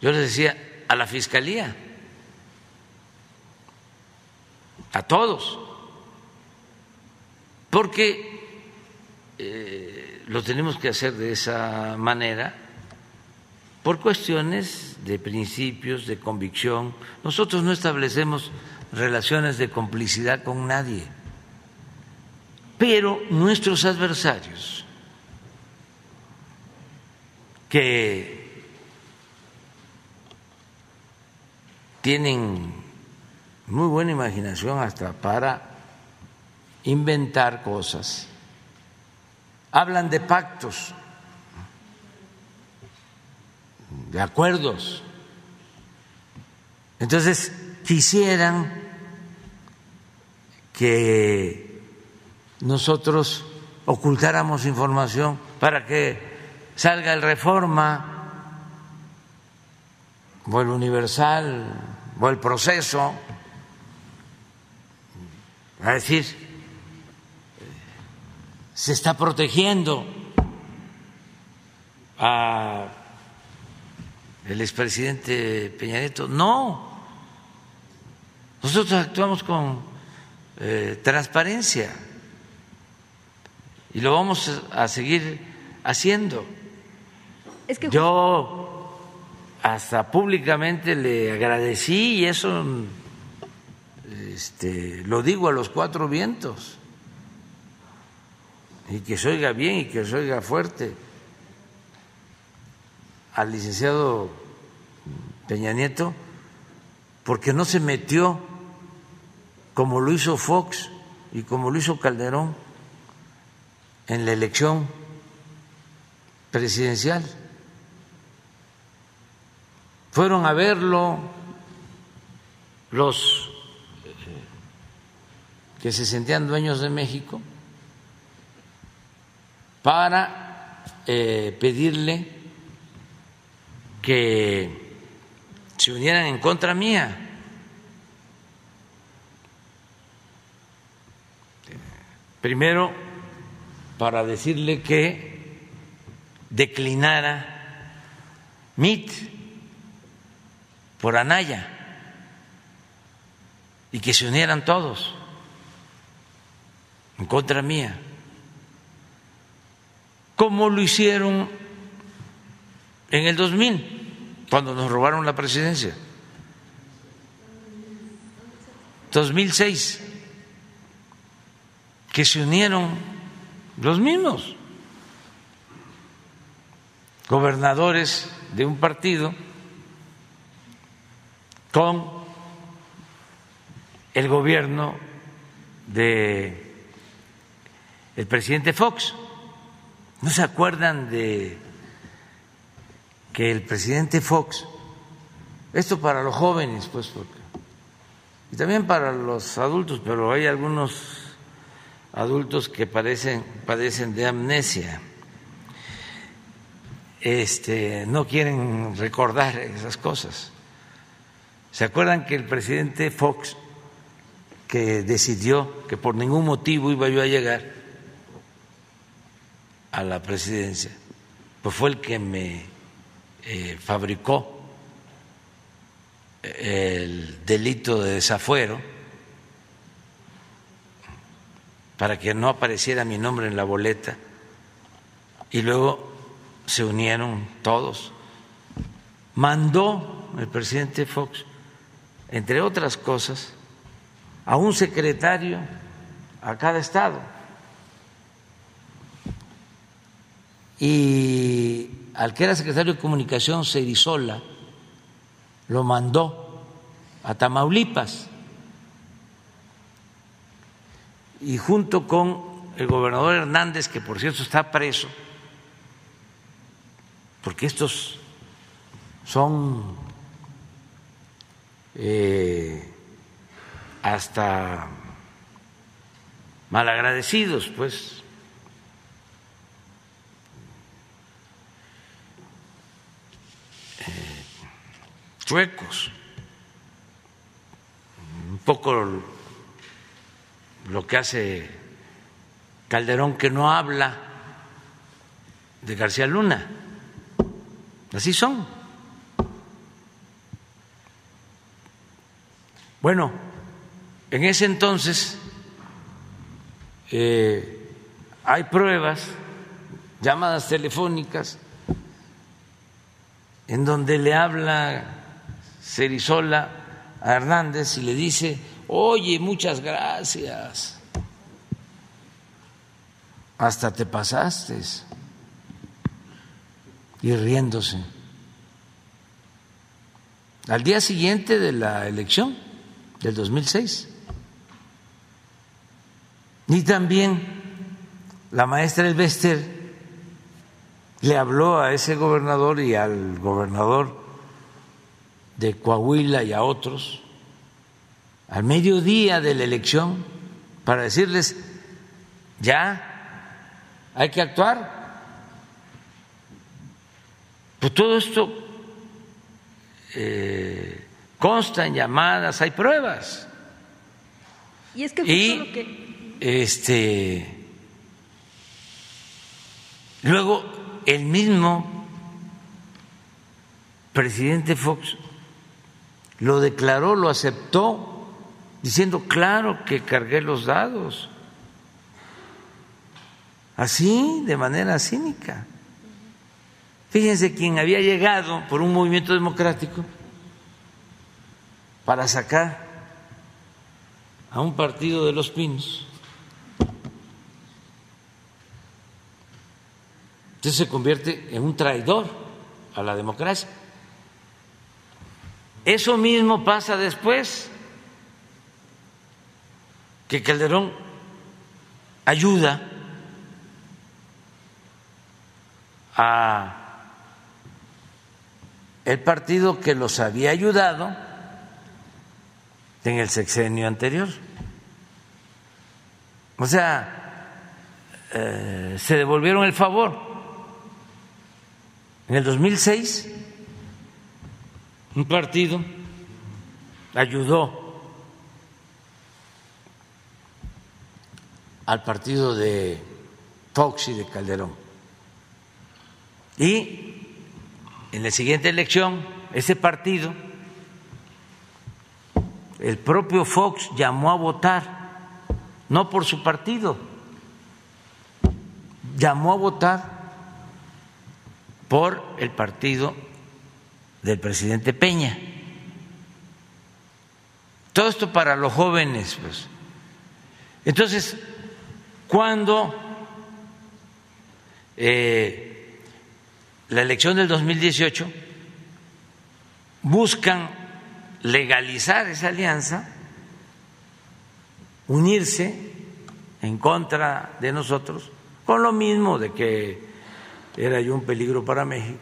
yo le decía a la Fiscalía, a todos, porque eh, lo tenemos que hacer de esa manera por cuestiones de principios, de convicción. Nosotros no establecemos relaciones de complicidad con nadie, pero nuestros adversarios que tienen muy buena imaginación hasta para inventar cosas. Hablan de pactos, de acuerdos. Entonces, quisieran que nosotros ocultáramos información para que salga el Reforma o el Universal o el proceso decir se está protegiendo a el expresidente Peña Nieto. No, nosotros actuamos con eh, transparencia y lo vamos a seguir haciendo. Yo hasta públicamente le agradecí y eso este, lo digo a los cuatro vientos. Y que se oiga bien y que se oiga fuerte al licenciado Peña Nieto porque no se metió como lo hizo Fox y como lo hizo Calderón en la elección presidencial. Fueron a verlo los que se sentían dueños de México para eh, pedirle que se unieran en contra mía. Primero, para decirle que declinara MIT por Anaya y que se unieran todos en contra mía, como lo hicieron en el 2000, cuando nos robaron la presidencia. 2006, que se unieron los mismos gobernadores de un partido con el gobierno de el presidente Fox. ¿No se acuerdan de que el presidente Fox, esto para los jóvenes, pues, y también para los adultos, pero hay algunos adultos que padecen, padecen de amnesia, este, no quieren recordar esas cosas. ¿Se acuerdan que el presidente Fox, que decidió que por ningún motivo iba yo a llegar a la presidencia, pues fue el que me eh, fabricó el delito de desafuero para que no apareciera mi nombre en la boleta y luego se unieron todos. Mandó el presidente Fox, entre otras cosas, a un secretario a cada estado. Y al que era secretario de Comunicación, Cerizola, lo mandó a Tamaulipas. Y junto con el gobernador Hernández, que por cierto está preso, porque estos son eh, hasta malagradecidos, pues. Chuecos, un poco lo que hace Calderón que no habla de García Luna. Así son. Bueno, en ese entonces eh, hay pruebas, llamadas telefónicas, en donde le habla Cerizola a Hernández y le dice, oye, muchas gracias, hasta te pasaste y riéndose. Al día siguiente de la elección del 2006. Y también la maestra Elbester le habló a ese gobernador y al gobernador de Coahuila y a otros al mediodía de la elección para decirles, ya hay que actuar, pues todo esto eh, consta en llamadas, hay pruebas. Y es que, y, que... este luego el mismo presidente Fox lo declaró, lo aceptó, diciendo, claro que cargué los dados, así, de manera cínica. Fíjense quién había llegado por un movimiento democrático para sacar a un partido de los pinos Entonces se convierte en un traidor a la democracia. Eso mismo pasa después, que Calderón ayuda a el partido que los había ayudado en el sexenio anterior. O sea, eh, se devolvieron el favor. En el 2006, un partido ayudó al partido de Fox y de Calderón. Y en la siguiente elección, ese partido, el propio Fox llamó a votar, no por su partido, llamó a votar por el partido del presidente Peña. Todo esto para los jóvenes, pues. Entonces, cuando eh, la elección del 2018 buscan legalizar esa alianza, unirse en contra de nosotros, con lo mismo de que era yo un peligro para México,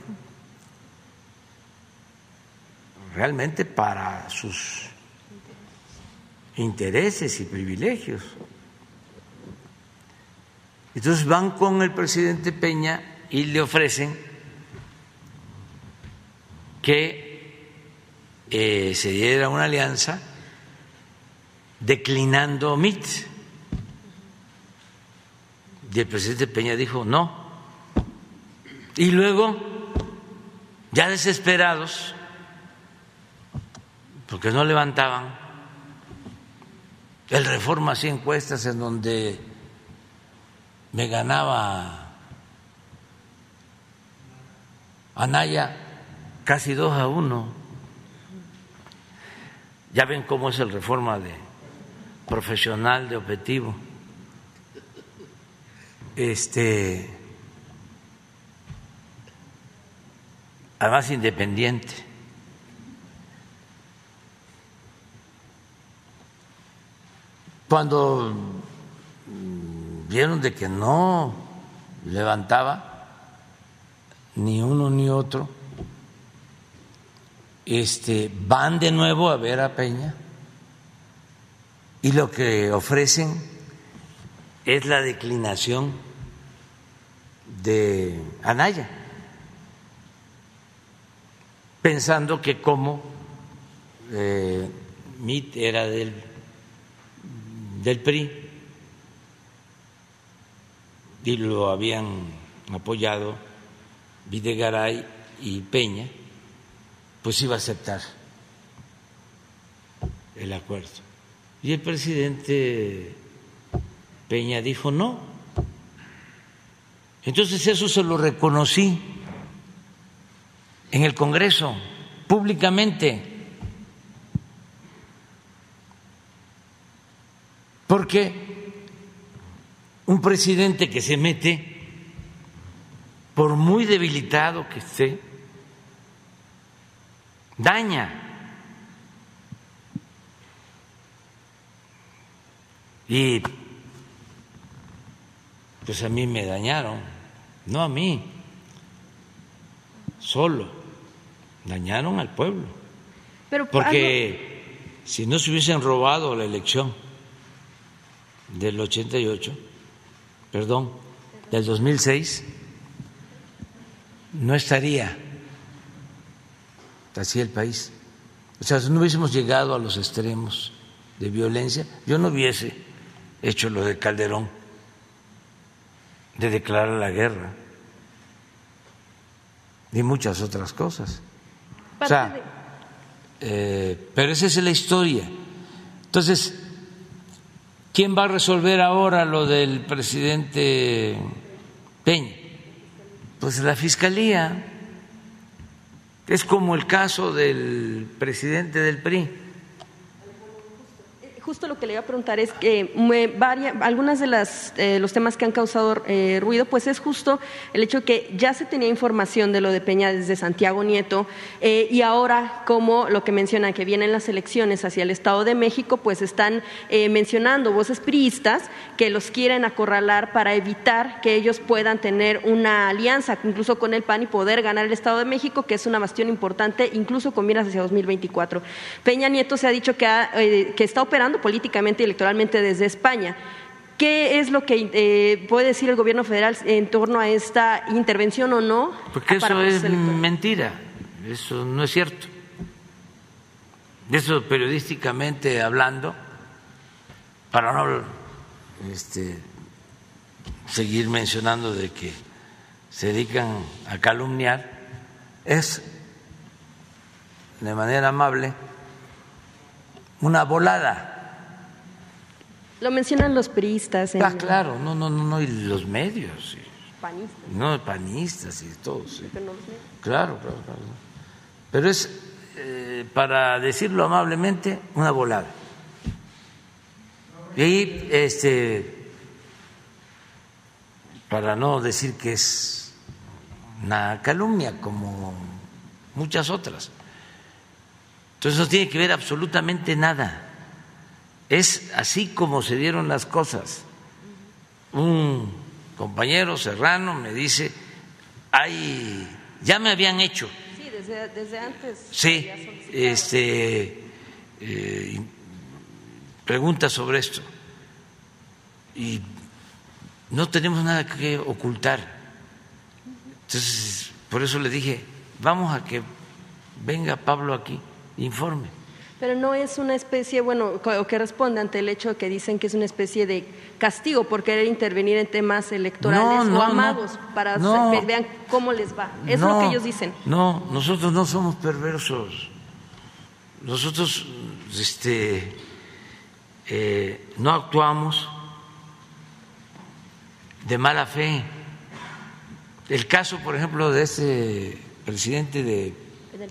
realmente para sus intereses y privilegios. Entonces van con el presidente Peña y le ofrecen que eh, se diera una alianza declinando MIT. Y el presidente Peña dijo, no, y luego, ya desesperados, porque no levantaban, el Reforma hacía encuestas en donde me ganaba Anaya casi dos a uno. Ya ven cómo es el Reforma de profesional de objetivo. Este además independiente. Cuando vieron de que no levantaba ni uno ni otro, este, van de nuevo a ver a Peña y lo que ofrecen es la declinación de Anaya pensando que como eh, MIT era del, del PRI y lo habían apoyado Videgaray y Peña, pues iba a aceptar el acuerdo. Y el presidente Peña dijo no. Entonces eso se lo reconocí en el Congreso, públicamente. Porque un presidente que se mete, por muy debilitado que esté, daña. Y pues a mí me dañaron, no a mí, solo dañaron al pueblo. Porque si no se hubiesen robado la elección del 88, perdón, del 2006, no estaría así el país. O sea, si no hubiésemos llegado a los extremos de violencia, yo no hubiese hecho lo de Calderón, de declarar la guerra, ni muchas otras cosas. O sea, eh, pero esa es la historia. Entonces, ¿quién va a resolver ahora lo del presidente Peña? Pues la Fiscalía. Es como el caso del presidente del PRI. Justo lo que le iba a preguntar es que me varia, algunas de las eh, los temas que han causado eh, ruido, pues es justo el hecho que ya se tenía información de lo de Peña desde Santiago Nieto eh, y ahora como lo que menciona que vienen las elecciones hacia el Estado de México, pues están eh, mencionando voces priistas que los quieren acorralar para evitar que ellos puedan tener una alianza incluso con el PAN y poder ganar el Estado de México, que es una bastión importante, incluso con miras hacia 2024. Peña Nieto se ha dicho que, ha, eh, que está operando políticamente y electoralmente desde España. ¿Qué es lo que eh, puede decir el gobierno federal en torno a esta intervención o no? Porque eso es mentira, eso no es cierto. Eso periodísticamente hablando, para no este, seguir mencionando de que se dedican a calumniar, es de manera amable una volada. Lo mencionan los priistas. en- Ah, claro, no, no, no, no, y los medios, y- Panistas. no, panistas y todos. sí. pero no los medios. Claro, claro, claro. Pero es, eh, para decirlo amablemente, una volada. Y este, para no decir que es una calumnia como muchas otras. Entonces no tiene que ver absolutamente nada. Es así como se dieron las cosas. Un compañero serrano me dice, ay, ya me habían hecho Sí, desde, desde antes. Sí, este, eh, pregunta sobre esto. Y no tenemos nada que ocultar. Entonces, por eso le dije, vamos a que venga Pablo aquí, informe. Pero no es una especie, bueno, que responde ante el hecho de que dicen que es una especie de castigo por querer intervenir en temas electorales No, no, o no. amados para No. que vean cómo les va. Es lo No, que ellos dicen. No, nosotros no somos perversos. Nosotros este, eh, no actuamos de mala fe. El caso, por ejemplo, de este presidente de,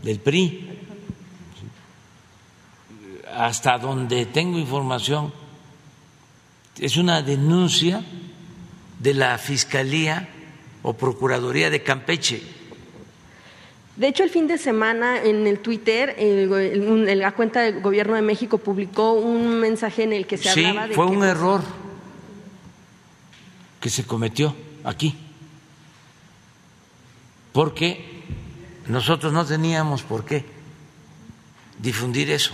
del PRI, hasta donde tengo información, es una denuncia de la Fiscalía o Procuraduría de Campeche. De hecho, el fin de semana en el Twitter, el el- la cuenta del Gobierno de México publicó un mensaje en el que se Sí, hablaba de fue que un error que se cometió aquí, porque nosotros no teníamos por qué difundir eso.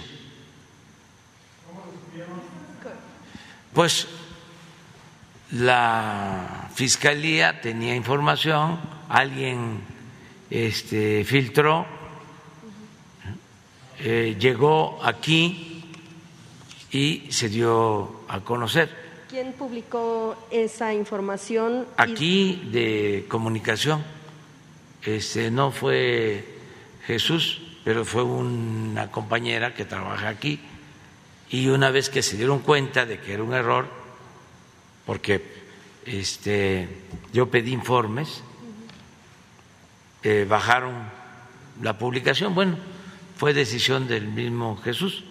Pues la fiscalía tenía información, alguien este, filtró, eh, llegó aquí y se dio a conocer. ¿Quién publicó esa información? Aquí de comunicación, este, no fue Jesús, pero fue una compañera que trabaja aquí y una vez que se dieron cuenta de que era un error, porque este, yo pedí informes, eh, bajaron la publicación. Bueno, fue decisión del mismo Jesús.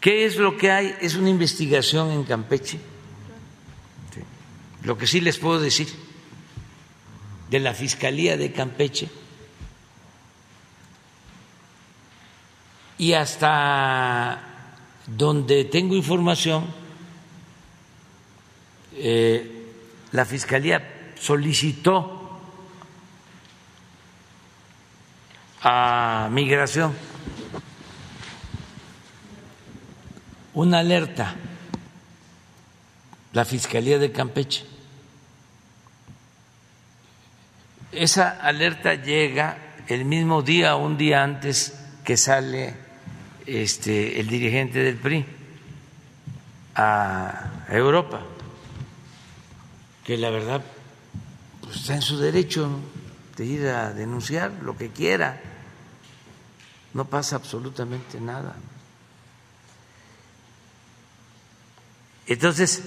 ¿Qué es lo que hay? Es una investigación en Campeche. Lo que sí les puedo decir de la Fiscalía de Campeche y hasta donde tengo información, eh, la Fiscalía solicitó a migración una alerta, la Fiscalía de Campeche. Esa alerta llega el mismo día un día antes que sale este, el dirigente del PRI a Europa, que la verdad pues, está en su derecho de ir a denunciar lo que quiera, no pasa absolutamente nada. Entonces,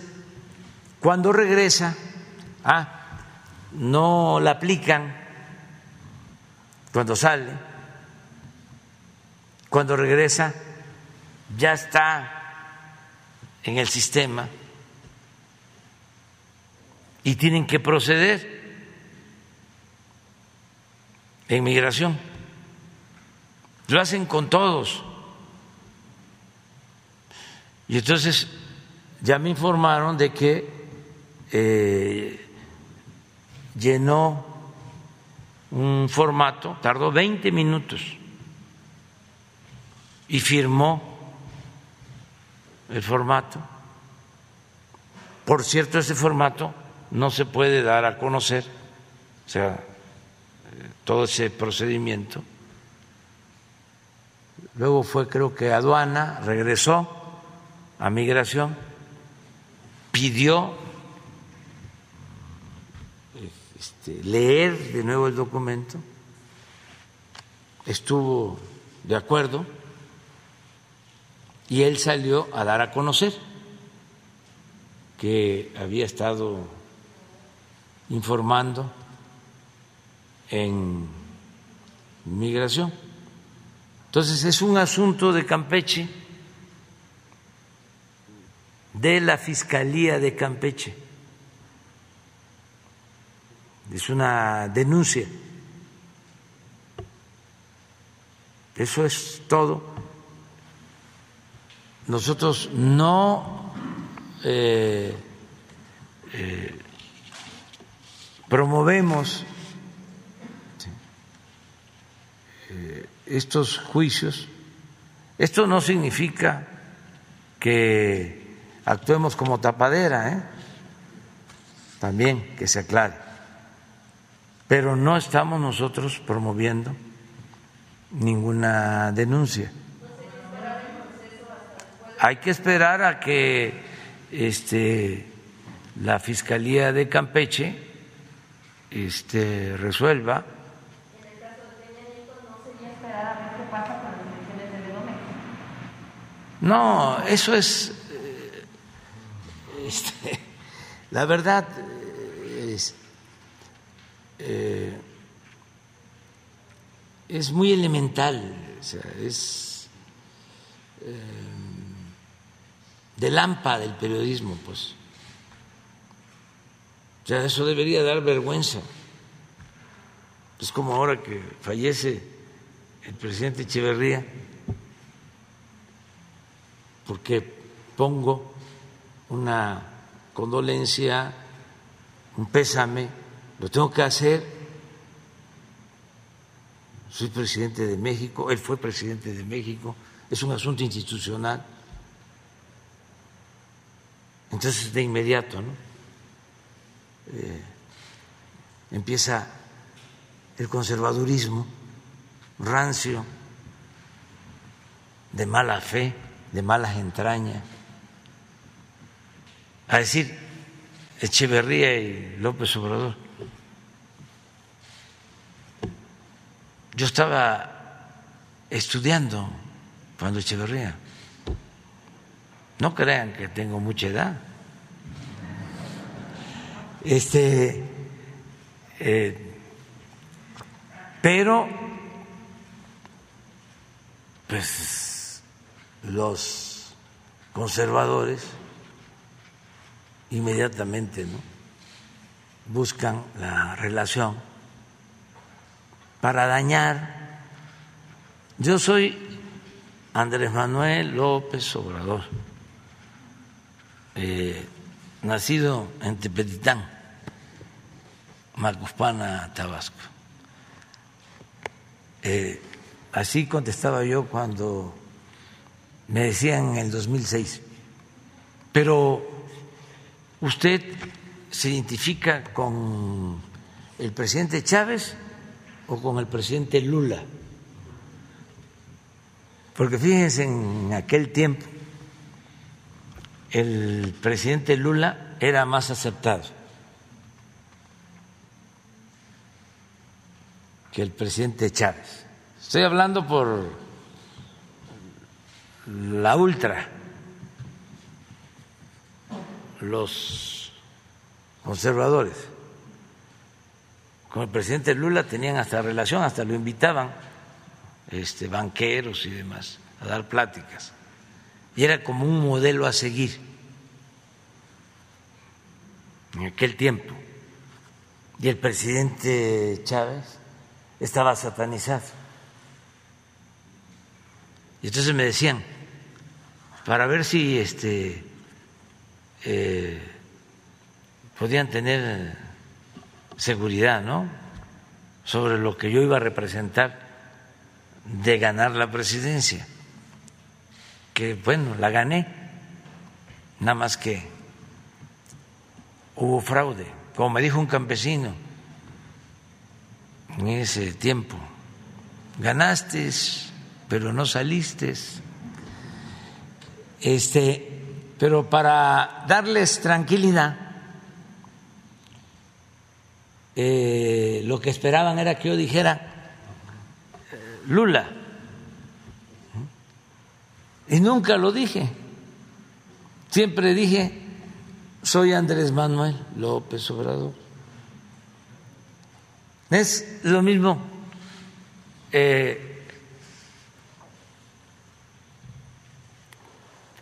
cuando regresa, ah, no la aplican cuando sale, cuando regresa ya está en el sistema y tienen que proceder en migración. Lo hacen con todos. Y entonces ya me informaron de que eh, llenó un formato, tardó 20 minutos y firmó el formato. Por cierto, ese formato no se puede dar a conocer, o sea, todo ese procedimiento. Luego fue, creo que aduana, regresó a migración, pidió este, leer de nuevo el documento, estuvo de acuerdo y él salió a dar a conocer que había estado informando en migración. Entonces es un asunto de Campeche, de la Fiscalía de Campeche. Es una denuncia. Eso es todo. Nosotros no eh, eh, promovemos eh, estos juicios. Esto no significa que actuemos como tapadera, también que se aclare. Pero no estamos nosotros promoviendo ninguna denuncia. Hay que esperar a que este, la Fiscalía de Campeche este, resuelva. No, eso es, eh, este, la verdad, es, eh, es muy elemental, o sea, es eh, de lámpara del periodismo, pues. O sea, eso debería dar vergüenza. Es como ahora que fallece el presidente Echeverría, porque pongo una condolencia, un pésame, lo tengo que hacer. Soy presidente de México, él fue presidente de México, es un asunto institucional. Entonces, de inmediato, ¿no? Eh, empieza el conservadurismo rancio, de mala fe, de malas entrañas, a decir Echeverría y López Obrador. Yo estaba estudiando cuando Echeverría. No crean que tengo mucha edad. Este, eh, pero, pues, los conservadores inmediatamente ¿no? buscan la relación para dañar. Yo soy Andrés Manuel López Obrador, eh, nacido en Tepetitán, Macuspana, Tabasco. Eh, así contestaba yo cuando me decían en el 2006, pero usted se identifica con el presidente Chávez o con el presidente Lula. Porque fíjense, en aquel tiempo el presidente Lula era más aceptado que el presidente Chávez. Estoy hablando por la ultra, los conservadores. Con el presidente Lula tenían hasta relación, hasta lo invitaban banqueros y demás, a dar pláticas. Y era como un modelo a seguir. En aquel tiempo. Y el presidente Chávez estaba satanizado. Y entonces me decían, para ver si este, eh, podían tener seguridad, ¿no? Sobre lo que yo iba a representar de ganar la presidencia. Que bueno, la gané, nada más que hubo fraude, como me dijo un campesino en ese tiempo, ganaste, pero no saliste. Este, pero para darles tranquilidad, eh, lo que esperaban era que yo dijera Lula. Y nunca lo dije. Siempre dije, soy Andrés Manuel López Obrador. Es lo mismo. Eh,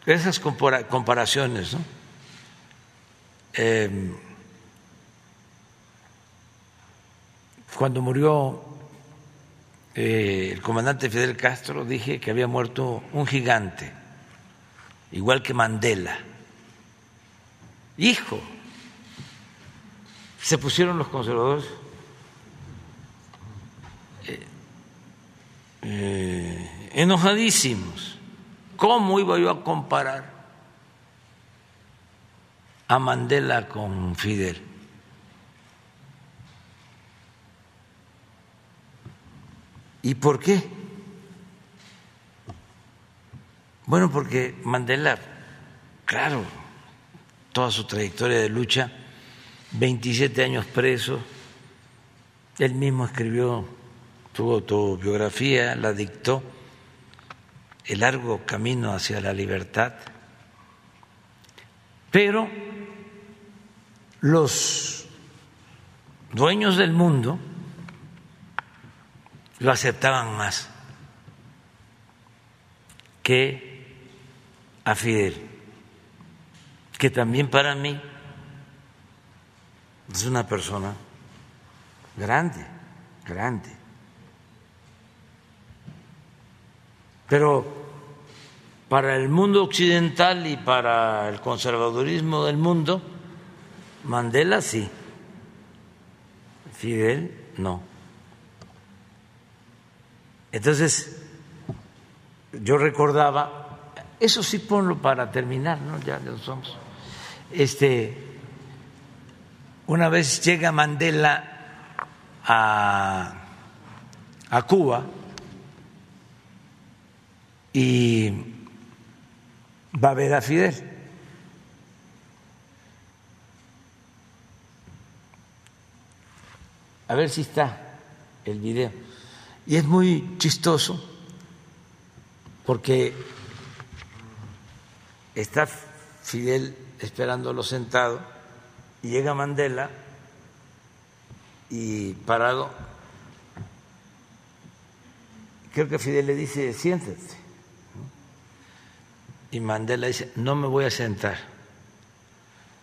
esas comparaciones, ¿no? Eh, cuando murió eh, el comandante Fidel Castro, dije que había muerto un gigante, igual que Mandela. Hijo, se pusieron los conservadores eh, eh, enojadísimos. ¿Cómo iba yo a comparar a Mandela con Fidel? ¿Y por qué? Bueno, porque Mandela, claro, toda su trayectoria de lucha, 27 años preso, él mismo escribió su autobiografía, la dictó, El largo camino hacia la libertad, pero los dueños del mundo, lo aceptaban más que a Fidel, que también para mí es una persona grande, grande. Pero para el mundo occidental y para el conservadurismo del mundo, Mandela sí, Fidel no. Entonces, yo recordaba, eso sí ponlo para terminar, ¿no? Ya lo somos. Este, una vez llega Mandela a, a Cuba y va a ver a Fidel. A ver si está el video. Y es muy chistoso porque está Fidel esperándolo sentado y llega Mandela y parado. Creo que Fidel le dice, siéntate. Y Mandela dice, no me voy a sentar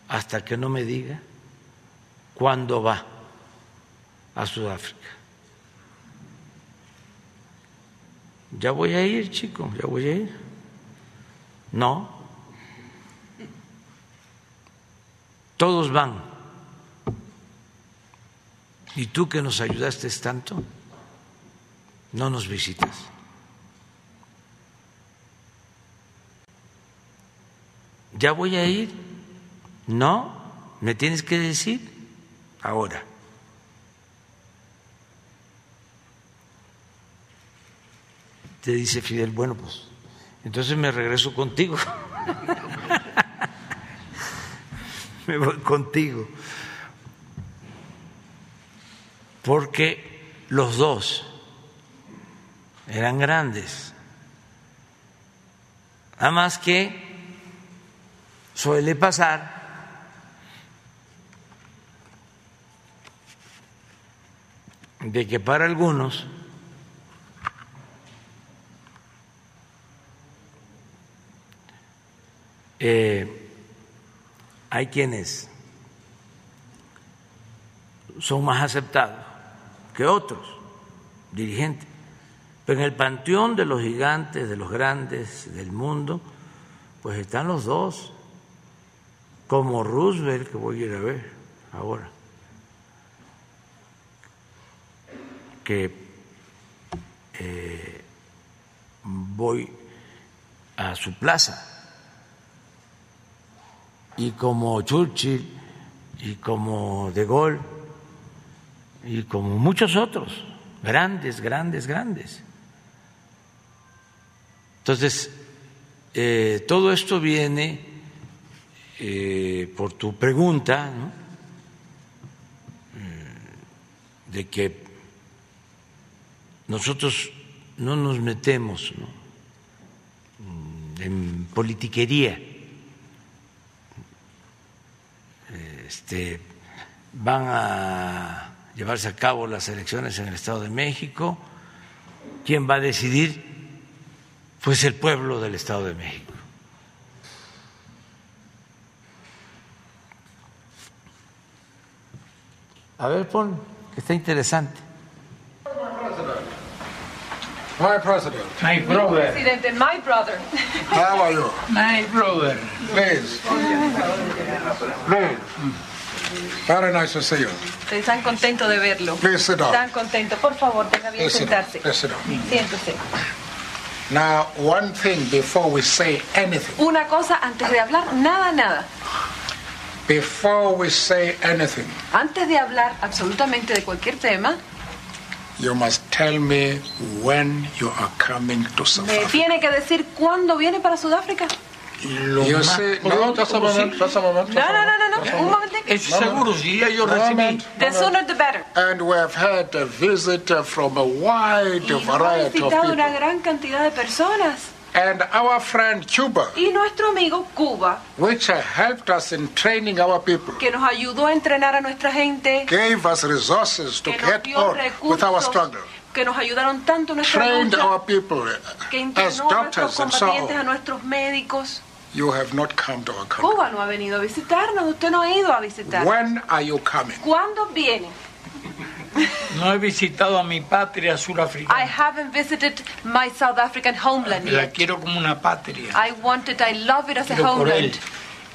hasta que no me diga cuándo va a Sudáfrica. ya voy a ir, chico, ya voy a ir. No. Todos van. ¿Y tú que nos ayudaste tanto? No nos visitas. ¿Ya voy a ir? No, me tienes que decir ahora. te dice Fidel, bueno, pues entonces me regreso contigo. contigo. Porque los dos eran grandes. Además que suele pasar de que para algunos Eh, hay quienes son más aceptados que otros dirigentes. Pero en el panteón de los gigantes, de los grandes del mundo, pues están los dos, como Roosevelt, que voy a ir a ver ahora, que eh, voy a su plaza, y como Churchill, y como De Gaulle, y como muchos otros, grandes, grandes, grandes. Entonces, eh, todo esto viene eh, por tu pregunta. Eh, de que nosotros no nos metemos en politiquería. Este, van a llevarse a cabo las elecciones en el Estado de México. ¿Quién va a decidir? Pues el pueblo del Estado de México. A ver, pon, que está interesante. My president. My brother. Presidente, my brother. How are you? My brother. Please. Please. Very nice to see you. Están contentos de verlo. Please sit down. Están contentos. Por favor, tenga bien sentarse. Please sit down. Siéntese. Now, one thing before we say anything. Una cosa antes de hablar, nada, nada. Before we say anything, Antes de hablar absolutamente de cualquier tema, you must tell me when you are coming to South me Africa. tiene que decir cuándo viene para Sudáfrica. No, just a moment, just a moment. No, no, no, no. Moment. The sooner the better. And we have had a visit from a wide Y variety of visitado people. una gran cantidad de personas. And our friend Cuba, Y nuestro amigo Cuba, which helped us in training our people, que nos ayudó a entrenar a nuestra gente, gave us resources to get on with our struggle, que nos ayudaron tanto nuestra trained lucha, our people que as entrenó a nuestros doctors and so a on. nuestros médicos. You have not come to our country. Cuba no ha venido a visitarnos, usted no ha ido a visitar. When are you coming? ¿Cuándo viene? No he visitado a mi patria I surafricana. haven't visited my South African homeland La yet. quiero como una patria. I want it, I love it as a Quiero él homeland.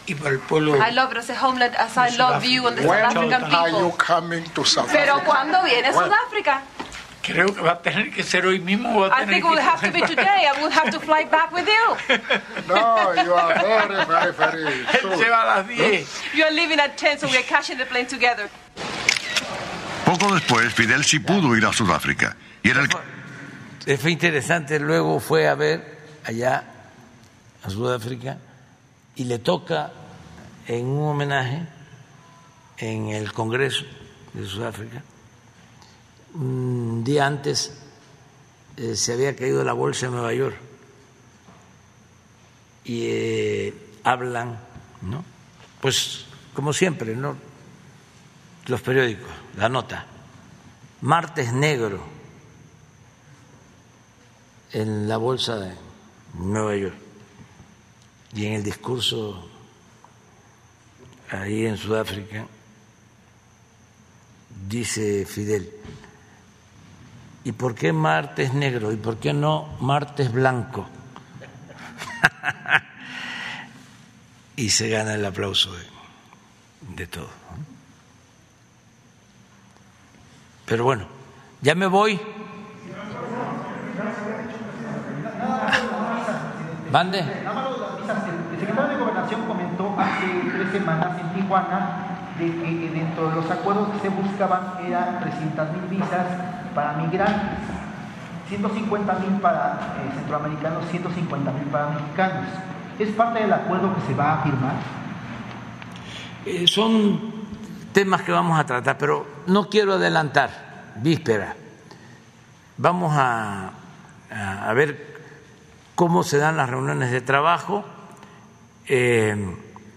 y por el pueblo. I love it as a homeland as I love you and the South When African are you people. coming to South Pero Africa? ¿cuándo viene When? Sudáfrica? Creo que va a tener que ser hoy mismo. Va a I tener think it will have to be today. I will have to fly back with you. No, you are very, very, very Él se va a las 10. You are leaving at 10, so we are catching the plane together. Poco después, Fidel sí pudo ir a Sudáfrica. Y era el Eh, Fue interesante, luego fue a ver allá a Sudáfrica y le toca en un homenaje en el Congreso de Sudáfrica. Un día antes eh, se había caído la bolsa en Nueva York y eh, hablan, ¿no? Pues como siempre, ¿no? Los periódicos, la nota. Martes negro en la bolsa de Nueva York y en el discurso ahí en Sudáfrica dice Fidel, ¿y por qué martes negro? ¿Y por qué no martes blanco? y se gana el aplauso de, de todo. Pero bueno, ya me voy. Mande. El secretario de Gobernación comentó hace tres semanas en Tijuana de que dentro de los acuerdos que se buscaban eran 300 mil visas para migrantes, 150 mil para eh, centroamericanos, 150 mil para mexicanos. ¿Es parte del acuerdo que se va a firmar? Eh, son temas que vamos a tratar, pero no quiero adelantar, víspera. Vamos a, ver cómo se dan las reuniones de trabajo. Eh,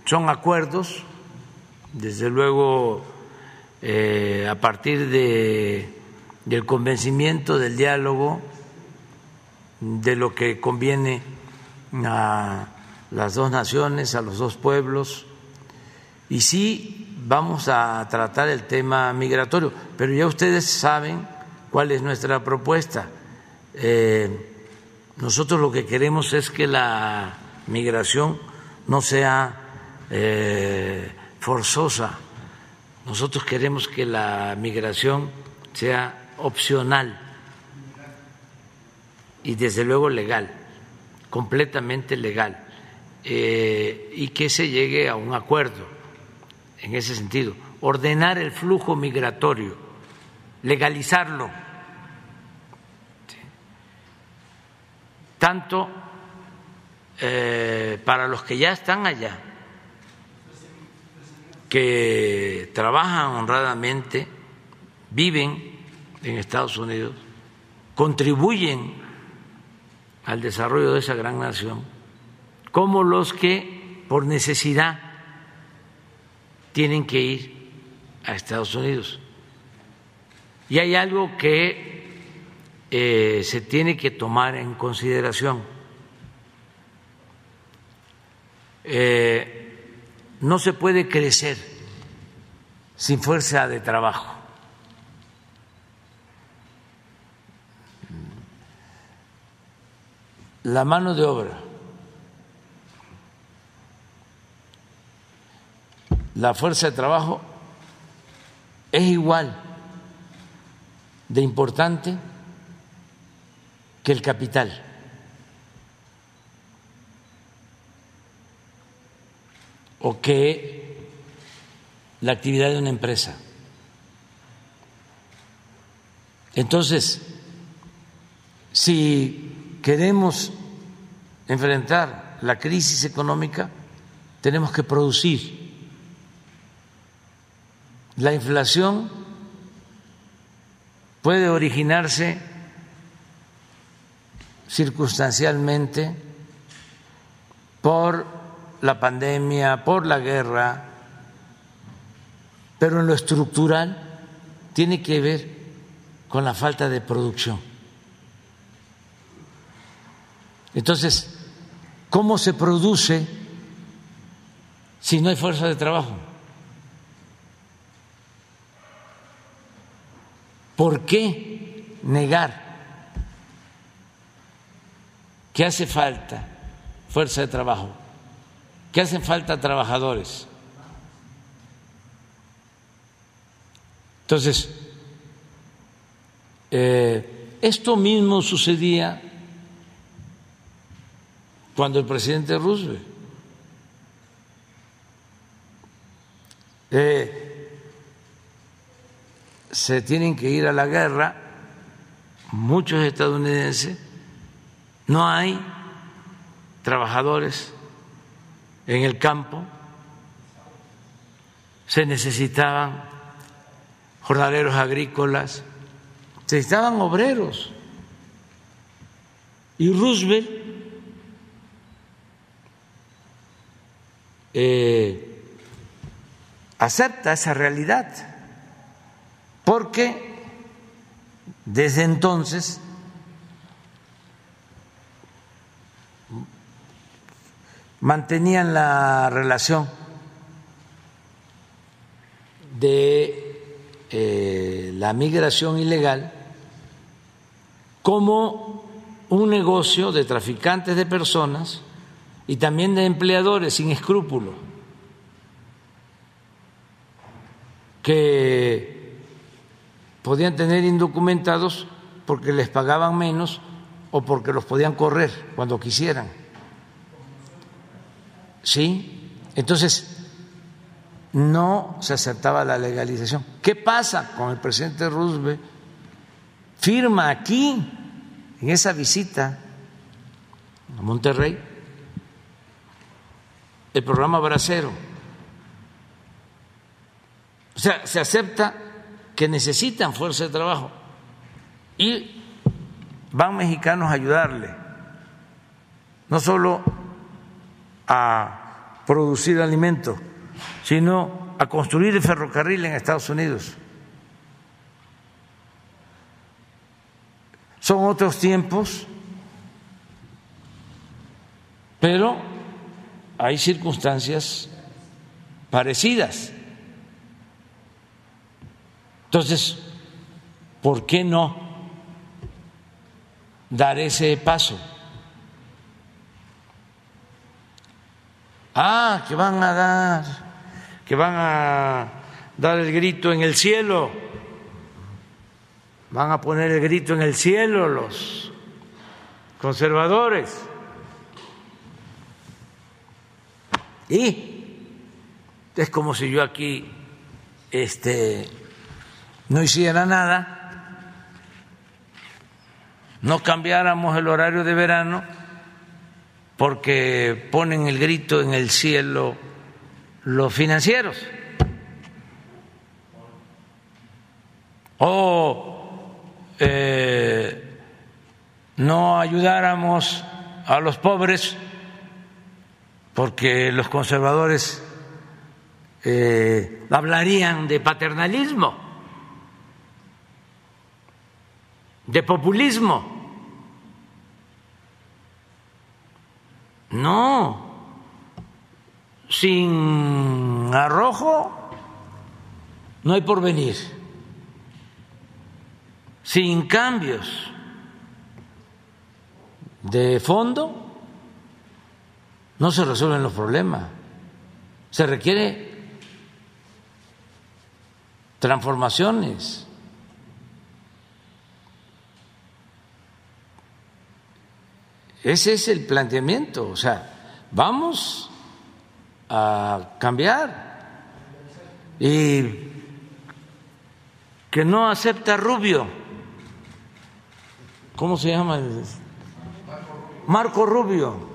son acuerdos, desde luego, eh, a partir de, del convencimiento, del diálogo, de lo que conviene a las dos naciones, a los dos pueblos, y sí vamos a tratar el tema migratorio, pero ya ustedes saben cuál es nuestra propuesta. Eh, nosotros lo que queremos es que la migración no sea eh, forzosa. Nosotros queremos que la migración sea opcional y desde luego legal, completamente legal, eh, y que se llegue a un acuerdo en ese sentido. Ordenar el flujo migratorio, legalizarlo, tanto eh, para los que ya están allá, que trabajan honradamente, viven en Estados Unidos, contribuyen al desarrollo de esa gran nación, como los que por necesidad tienen que ir a Estados Unidos. Y hay algo que eh, se tiene que tomar en consideración. Eh, no se puede crecer sin fuerza de trabajo. La mano de obra, la fuerza de trabajo es igual de importante que el capital. o que la actividad de una empresa. Entonces, si queremos enfrentar la crisis económica, tenemos que producir. La inflación puede originarse circunstancialmente por la pandemia, por la guerra, pero en lo estructural tiene que ver con la falta de producción. Entonces, ¿cómo se produce si no hay fuerza de trabajo? ¿Por qué negar que hace falta fuerza de trabajo? que hacen falta trabajadores. Entonces, eh, esto mismo sucedía cuando el presidente Roosevelt eh, se tienen que ir a la guerra, muchos estadounidenses, no hay trabajadores en el campo, se necesitaban jornaleros agrícolas, se necesitaban obreros. Y Roosevelt eh, acepta esa realidad, porque desde entonces mantenían la relación de eh, la migración ilegal como un negocio de traficantes de personas y también de empleadores sin escrúpulos que podían tener indocumentados porque les pagaban menos o porque los podían correr cuando quisieran. ¿Sí? Entonces, no se aceptaba la legalización. ¿Qué pasa con el presidente Roosevelt? Firma aquí, en esa visita a Monterrey, el programa Bracero. O sea, se acepta que necesitan fuerza de trabajo y van mexicanos a ayudarle, no solo a producir alimentos, sino a construir el ferrocarril en Estados Unidos. Son otros tiempos, pero hay circunstancias parecidas. Entonces, ¿por qué no dar ese paso? Ah, que van a dar, que van a dar el grito en el cielo, van a poner el grito en el cielo los conservadores. Y es como si yo aquí este, no hiciera nada, no cambiáramos el horario de verano porque ponen el grito en el cielo los financieros. O eh, no ayudáramos a los pobres porque los conservadores eh, hablarían de paternalismo, de populismo. No, sin arrojo no hay porvenir, sin cambios de fondo no se resuelven los problemas. Se requiere transformaciones. Ese es el planteamiento, o sea, vamos a cambiar y que no acepta Rubio. ¿Cómo se llama? Marco Rubio,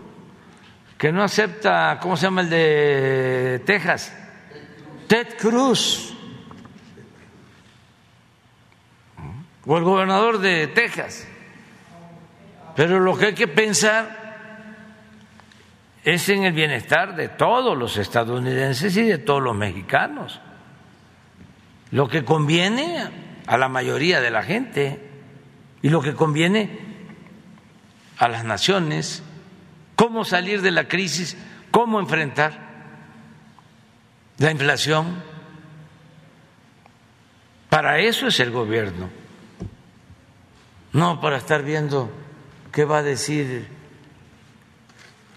que no acepta, ¿cómo se llama el de Texas? Ted Cruz. O el gobernador de Texas. Pero lo que hay que pensar es en el bienestar de todos los estadounidenses y de todos los mexicanos. Lo que conviene a la mayoría de la gente y lo que conviene a las naciones, cómo salir de la crisis, cómo enfrentar la inflación. Para eso es el gobierno, no para estar viendo qué va a decir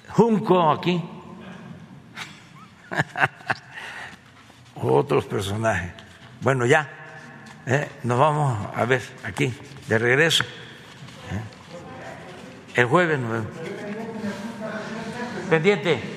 Junco aquí, otros personajes. Bueno, ya, eh, nos vamos a ver aquí, de regreso. Eh. El jueves nos vemos. Pendiente.